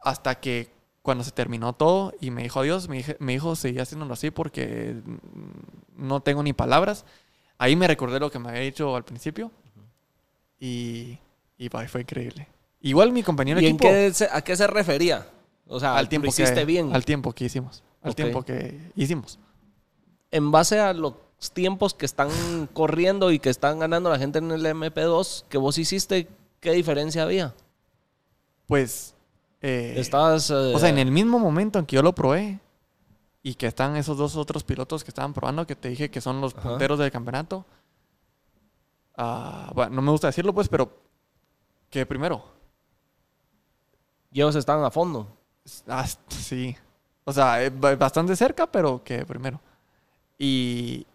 hasta que cuando se terminó todo y me dijo adiós, me, dije- me dijo seguí haciéndolo así porque no tengo ni palabras. Ahí me recordé lo que me había dicho al principio y, y bye, fue increíble. Igual mi compañero ¿Y de en equipo qué se- a qué se refería? O sea, al tiempo lo hiciste que, bien. Al tiempo que hicimos. Al tiempo que hicimos. En base a los tiempos que están corriendo y que están ganando la gente en el MP2 que vos hiciste, ¿qué diferencia había? Pues. eh, Estabas... eh, O sea, en el mismo momento en que yo lo probé y que están esos dos otros pilotos que estaban probando, que te dije que son los Ajá. punteros del campeonato. ah, bueno, no me gusta decirlo, pues, pero. Que primero. y ellos estaban a fondo. Ah, sí. O sea, eh, ba- bastante cerca, pero que primero. Y.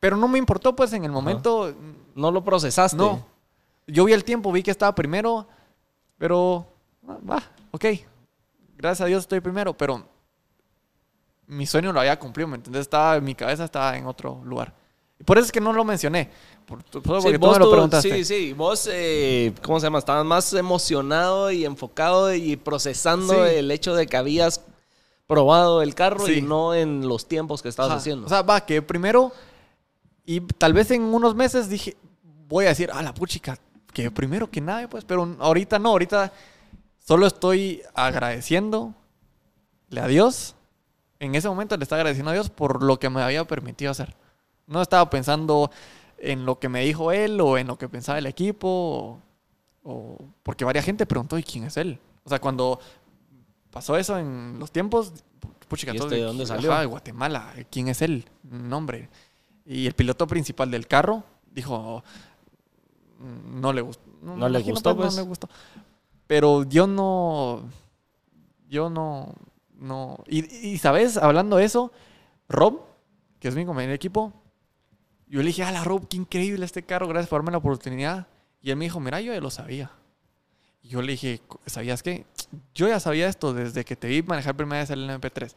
Pero no me importó, pues, en el momento. No lo procesaste. No. Yo vi el tiempo, vi que estaba primero, pero ah, va, ok. Gracias a Dios estoy primero, pero mi sueño lo había cumplido, ¿me entiendes? Estaba, mi cabeza estaba en otro lugar. Y por eso es que no lo mencioné. Por, solo Sí, porque tú vos me lo preguntaste. sí, sí. Vos, eh, ¿cómo se llama? Estabas más emocionado y enfocado y procesando Sí. el hecho de que habías probado el carro y no en los tiempos que estabas Ajá. haciendo. O sea, va, que primero, y tal vez en unos meses dije, voy a decir, a la puchica, que primero que nada, pues, pero ahorita no, ahorita solo estoy agradeciendo a Dios. En ese momento le estaba agradeciendo a Dios por lo que me había permitido hacer. No estaba pensando en lo que me dijo él o en lo que pensaba el equipo. O, o- porque varias gente preguntó, ¿y quién es él? O sea, cuando pasó eso en los tiempos, puchica, ¿Y este de de- dónde ajá, salió? de Guatemala. ¿Quién es él? Nombre. Y el piloto principal del carro dijo, "Mm, no le gustó. No le gustó, pues, pues. No le gustó. Pero yo no, yo no, no. Y, y, sabes, hablando de eso, Rob, que es mi compañero de equipo, yo le dije, a la Rob, qué increíble este carro, gracias por darme la oportunidad. Y él me dijo, mira, yo ya lo sabía. Y yo le dije, ¿sabías qué? Yo ya sabía esto desde que te vi manejar primera vez el MP3.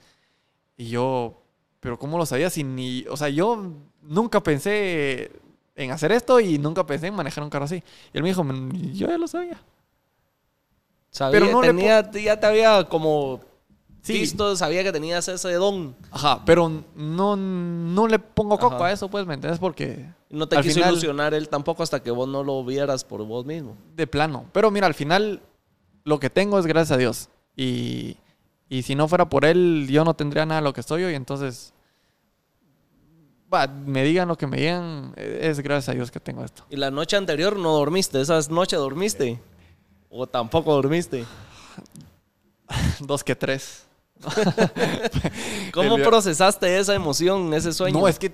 Y yo, pero ¿cómo lo sabías? Si ni, o sea, yo nunca pensé en hacer esto y nunca pensé en manejar un carro así. Y él me dijo, "Mm, yo ya lo sabía. Sabía, pero no le tenía, ya te había como Sí. sabía que tenías ese don. Ajá, pero no, no le pongo coco Ajá. a eso, pues, ¿me entiendes? Porque No te quiso final- ilusionar él tampoco hasta que vos no lo vieras por vos mismo. de plano. Pero mira, al final lo que tengo es gracias a Dios. Y, y si no fuera por Él, yo no tendría nada de lo que soy hoy. Entonces, va, me digan lo que me digan, eh, es gracias a Dios que tengo esto. Y la noche anterior no dormiste, esa noche dormiste. O tampoco dormiste. Dos que tres. ¿Cómo procesaste esa emoción, ese sueño? No, es que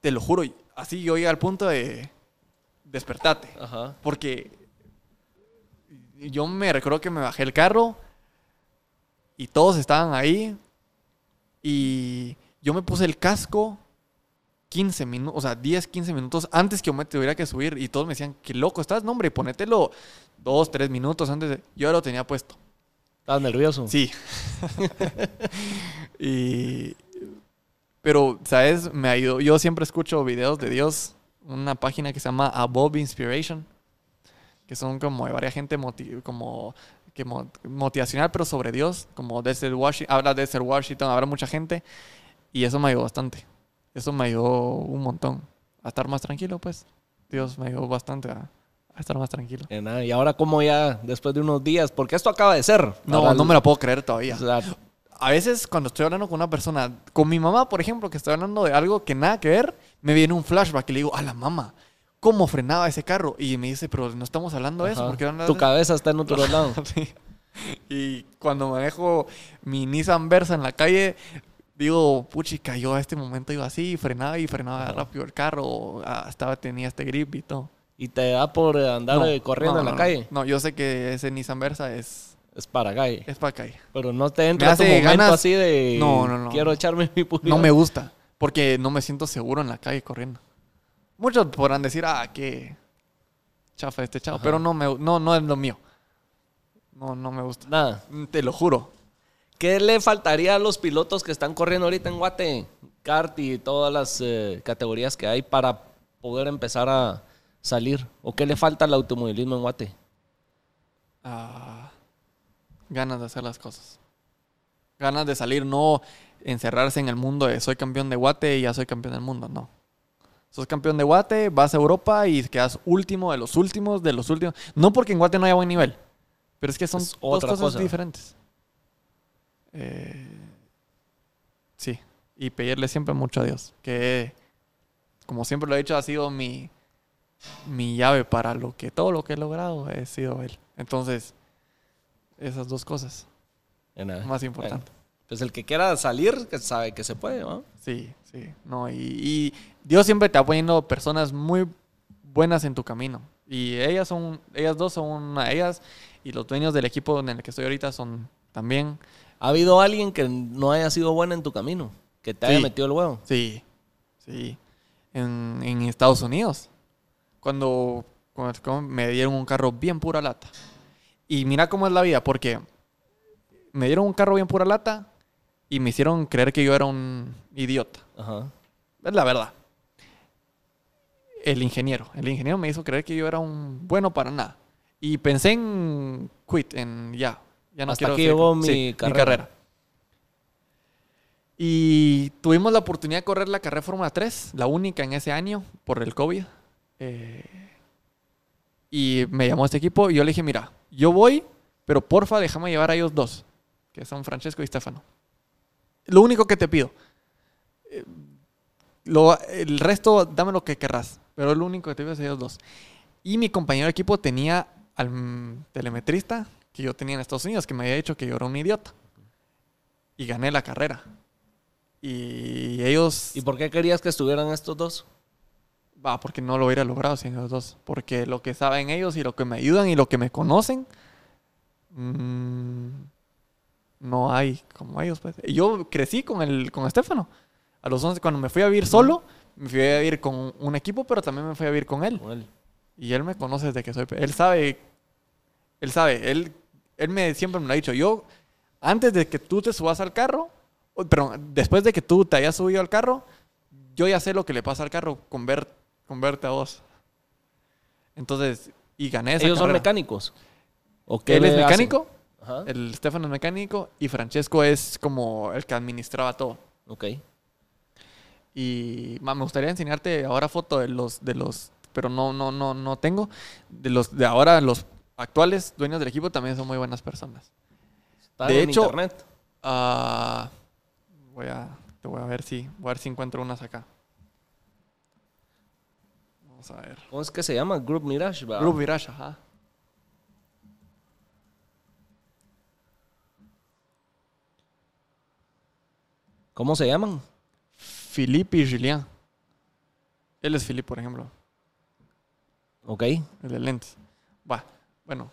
te lo juro, así yo llegué al punto de despertate. Ajá. Porque yo me recuerdo que me bajé el carro y todos estaban ahí y yo me puse el casco 15 minutos, o sea, 10, 15 minutos antes que yo me tuviera que subir y todos me decían, qué loco estás, no hombre, ponételo 2, 3 minutos antes de... Yo ya lo tenía puesto. ¿Estás nervioso? Sí. y... Pero, ¿sabes? Me ha ido... Yo siempre escucho videos de Dios. Una página que se llama Above Inspiration. Que son como de varias gente moti- como que mo- motivacional, pero sobre Dios. Como desde Washington, habla de Washington, habrá mucha gente. Y eso me ayudó bastante. Eso me ayudó un montón. A estar más tranquilo, pues. Dios me ayudó bastante a, a estar más tranquilo. Eh, nada, Y ahora, ¿cómo ya, después de unos días? Porque esto acaba de ser. No, Ahora no el- me la puedo creer todavía. o sea, A veces cuando estoy hablando con una persona, con mi mamá, por ejemplo, que estoy hablando de algo que nada que ver, me viene un flashback y le digo, a la mamá, ¿cómo frenaba ese carro? Y me dice, pero no estamos hablando de eso, ajá. ¿por qué hablas tu cabeza está en otro lado. eso?" Sí. Y cuando manejo mi Nissan Versa en la calle, digo, puchica, yo a este momento iba así, frenaba y frenaba Ajá. rápido el carro, ah, estaba, tenía este grip y todo. Y te da por andar No, eh, corriendo no, en la calle. No, yo sé que ese Nissan Versa es, Es para calle. es para calle. Pero no te entra tu momento ganas- así de... No, no, no. Quiero echarme mi pulido. No me gusta, porque no me siento seguro en la calle corriendo. Muchos podrán decir, ah, qué chafa este chavo, Ajá. pero no, me, no, no es lo mío. No, no me gusta. Nada. Te lo juro. ¿Qué le faltaría a los pilotos que están corriendo ahorita en Guate, kart y todas las eh, categorías que hay para poder empezar a salir? ¿O qué le falta al automovilismo en Guate? Ah, ganas de hacer las cosas. Ganas de salir, no encerrarse en el mundo de soy campeón de Guate y ya soy campeón del mundo, no. Sos campeón de Guate, vas a Europa y quedas último de los últimos, de los últimos. No porque en Guate no haya buen nivel, pero es que son Es dos otra cosas cosa. diferentes. Eh, sí, y pedirle siempre mucho a Dios, que como siempre lo he dicho, ha sido mi, mi llave para lo que todo lo que he logrado ha sido Él. Entonces, esas dos cosas, más importante. Bueno, pues el que quiera salir, que sabe que se puede, ¿no? Sí, sí. No, y, y Dios siempre te va poniendo personas muy buenas en tu camino. Y ellas son, ellas dos son una de ellas. Y los dueños del equipo en el que estoy ahorita son también. ¿Ha habido alguien que no haya sido bueno en tu camino? Que te haya Sí. metido el huevo. Sí, sí. En, en Estados Unidos. Cuando, me dieron un carro bien pura lata. Y mira cómo es la vida, porque me dieron un carro bien pura lata y me hicieron creer que yo era un idiota. Ajá. Es la verdad. El ingeniero. El ingeniero me hizo creer que yo era un bueno para nada. Y pensé en quit, en ya. Ya no Hasta quiero seguir llegó con- mi carrera. Y tuvimos la oportunidad de correr la carrera Fórmula 3, la única en ese año por el COVID. Eh, y me llamó este equipo y yo le dije, mira, yo voy, pero porfa déjame llevar a ellos dos, que son Francesco y Stefano. Lo único que te pido. Eh, lo- el resto, dame lo que querrás, pero lo único que te pido es ellos dos. Y mi compañero de equipo tenía al telemetrista que yo tenía en Estados Unidos, que me había dicho que yo era un idiota. Y gané la carrera. Y ellos... ¿Y por qué querías que estuvieran estos dos? Va, porque no lo hubiera logrado sin ellos dos. Porque lo que saben ellos y lo que me ayudan y lo que me conocen, mm, no hay como ellos. Pues. Yo crecí con el con Estefano. A los 11, cuando me fui a vivir solo, me fui a vivir con un equipo, pero también me fui a vivir con él. Y él me conoce desde que soy... Él sabe... Él sabe. Él, él me, siempre me lo ha dicho. Yo, antes de que tú te subas al carro... Perdón, después de que tú te hayas subido al carro, yo ya sé lo que le pasa al carro con, ver, con verte a vos. Entonces, y gané esa ¿Ellos son mecánicos? ¿O qué Él es mecánico, Ajá. el Stefano es mecánico y Francesco es como el que administraba todo. Ok. Y ma, me gustaría enseñarte ahora foto de los, de los, pero no, no, no, no tengo. De los de ahora, los actuales dueños del equipo también son muy buenas personas. Está De en hecho- internet. Ah, voy a, te voy a ver si, voy a ver si encuentro unas acá. Vamos a ver. ¿Cómo es que se llama? Group Mirage, ¿verdad? Group Virage, ajá. ¿Cómo se llaman? Philippe y Julien. Él es Philippe, por ejemplo, Ok. el de lentes. Va, bueno.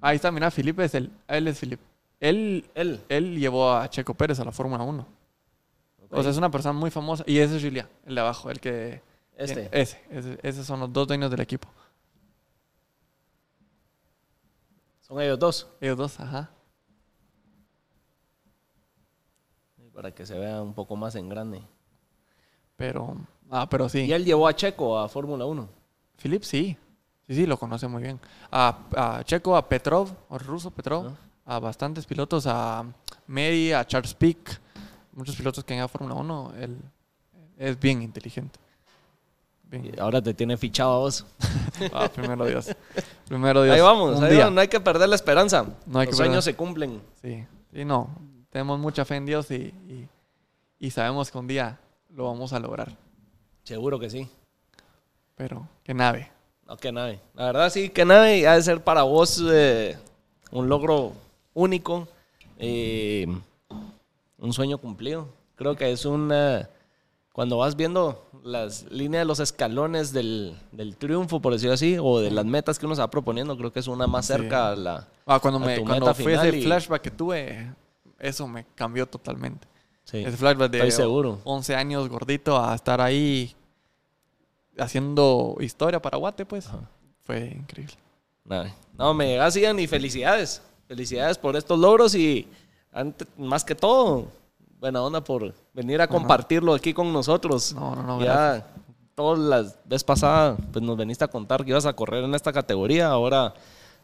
Ahí está, mira, Philippe es él. Él es Philippe. Él, Él. él llevó a Checo Pérez a la Fórmula 1. Ok. O sea, es una persona muy famosa. Y ese es Julien, el de abajo, el que... Este. Ese, ese. Esos son los dos dueños del equipo. Son ellos dos. Ellos dos, ajá. Para que se vea un poco más en grande. Pero... Ah, pero sí. Y él llevó a Checo a Fórmula 1. Philip sí. Sí, sí, lo conoce muy bien. A, a Checo, a Petrov, o ruso Petrov, a bastantes pilotos, a Mary, a Charles Pick, muchos pilotos que han ido a Fórmula 1. Él es bien inteligente. Bien. Y ahora te tiene fichado a vos. Ah, primero Dios. Primero Dios. Ahí vamos, ahí. No hay que perder la esperanza. No hay Los que sueños perder. se cumplen. Sí, sí, no. Tenemos mucha fe en Dios y, y, y sabemos que un día lo vamos a lograr. Seguro que sí. Pero, qué nave. No, que nave. La verdad sí, que nave ha de ser para vos eh, un logro único. eh, un sueño cumplido. Creo que es un... cuando vas viendo las líneas de los escalones del, del triunfo, por decirlo así, o de las metas que uno se va proponiendo, creo que es una más Sí. cerca a la... Ah, cuando a me tu cuando meta fue final ese y- flashback que tuve, eso me cambió totalmente. Sí, Ese flashback de estoy seguro. 11 años gordito a estar ahí haciendo historia para Guate, pues Ajá. fue increíble. No, me Ian, y felicidades. Felicidades por estos logros y ante- más que todo, buena onda por venir a compartirlo aquí con nosotros. No, no, no, Ya, todas las vez pasada, pues nos veniste a contar que ibas a correr en esta categoría, ahora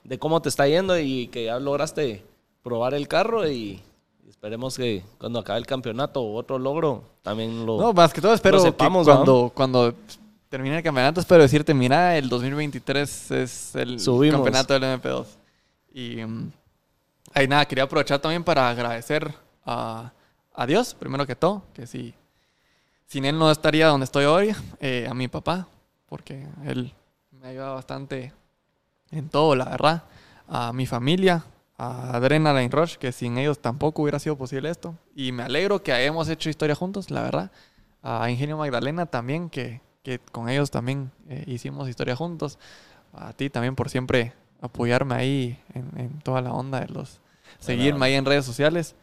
de cómo te está yendo y que ya lograste probar el carro y esperemos que cuando acabe el campeonato o otro logro también lo... No, más que todo espero que cuando, cuando termine el campeonato, espero decirte, mira, el 2023 es el Subimos. campeonato del MP2. Y mm, ahí nada, quería aprovechar también para agradecer a, a Dios, primero que todo, que si sin él no estaría donde estoy hoy, eh, a mi papá, porque él me ayuda bastante en todo, la verdad. A mi familia, a Adrenaline Rush, que sin ellos tampoco hubiera sido posible esto. Y me alegro que hayamos hecho historia juntos, la verdad. A Ingenio Magdalena también, que, que con ellos también eh, hicimos historia juntos. A ti también por siempre apoyarme ahí en, en toda la onda de los... Seguirme ahí en redes sociales.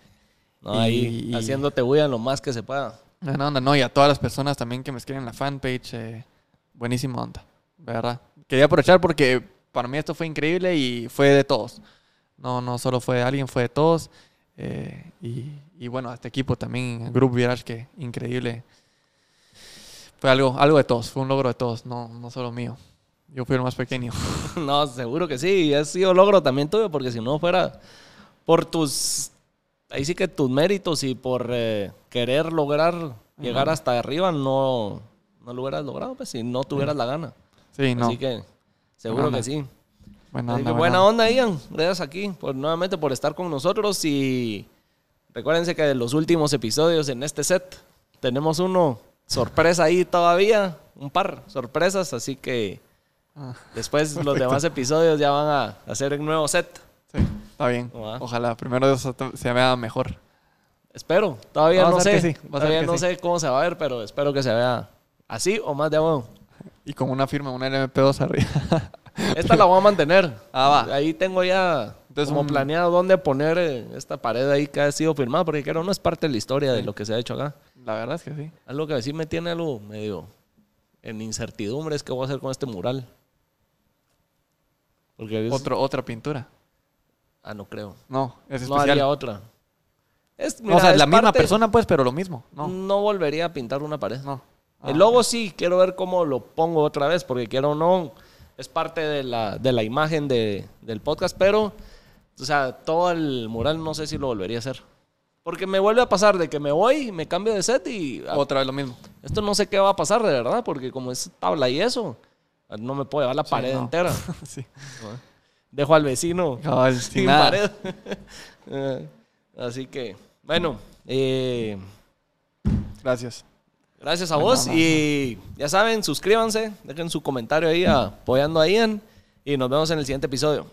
No, ahí y- haciéndote bulla lo más que se pueda. Buena onda, no, y a todas las personas también que me escriben en la fanpage, eh, buenísima onda, verdad. Quería aprovechar porque para mí esto fue increíble y fue de todos. No, no solo fue de alguien, fue de todos. eh, y, y bueno, a este equipo también, Group Virage, que increíble. Fue algo, algo de todos, fue un logro de todos, no, no solo mío. Yo fui el más pequeño. No, seguro que sí. Ha sido logro también tuyo, porque si no fuera por tus. Ahí sí que tus méritos y por eh, querer lograr llegar hasta arriba, no, no lo hubieras logrado, pues si no tuvieras la gana. Sí, no. Así que seguro que sí. buena Así onda, que buena onda, Ian. Gracias aquí por, nuevamente por estar con nosotros. Y recuérdense que de los últimos episodios en este set tenemos uno sorpresa ahí todavía. Un par sorpresas, así que Ah, después los demás episodios ya van a hacer un nuevo set. sí, está bien. Va. Ojalá primero Dios se vea mejor. Espero. Todavía no sé. sí, Todavía no sí. sé cómo se va a ver, pero espero que se vea así o más de abajo. Y con una firma, una LMP2 arriba. Esta la voy a mantener. Ah, va. Ahí tengo ya Entonces, como un- planeado dónde poner eh, esta pared ahí que ha sido firmada, porque quiero no es parte de la historia de lo que se ha hecho acá. La verdad es que sí. Algo que sí me tiene algo medio en incertidumbre es qué voy a hacer con este mural. Porque es- Otro, otra pintura. Ah, no creo. No, es No especial. haría otra. Es, No, o sea, la misma persona, pues, pero lo mismo. No, No volvería a pintar una pared. no. Ah, El logo sí, quiero ver cómo lo pongo otra vez, porque quiero o no, es parte de la, de la imagen de- del podcast, pero, o sea, todo el mural no sé si lo volvería a hacer. Porque me vuelve a pasar de que me voy, me cambio de set y ah, Otra vez lo mismo. esto no sé qué va a pasar de verdad, porque como es tabla y eso, no me puedo llevar la pared no. entera. sí. Dejo al vecino Cabal, sin pared. Así que, bueno, eh, Gracias. Gracias a vos y ya saben, suscríbanse, dejen su comentario ahí apoyando a Ian y nos vemos en el siguiente episodio.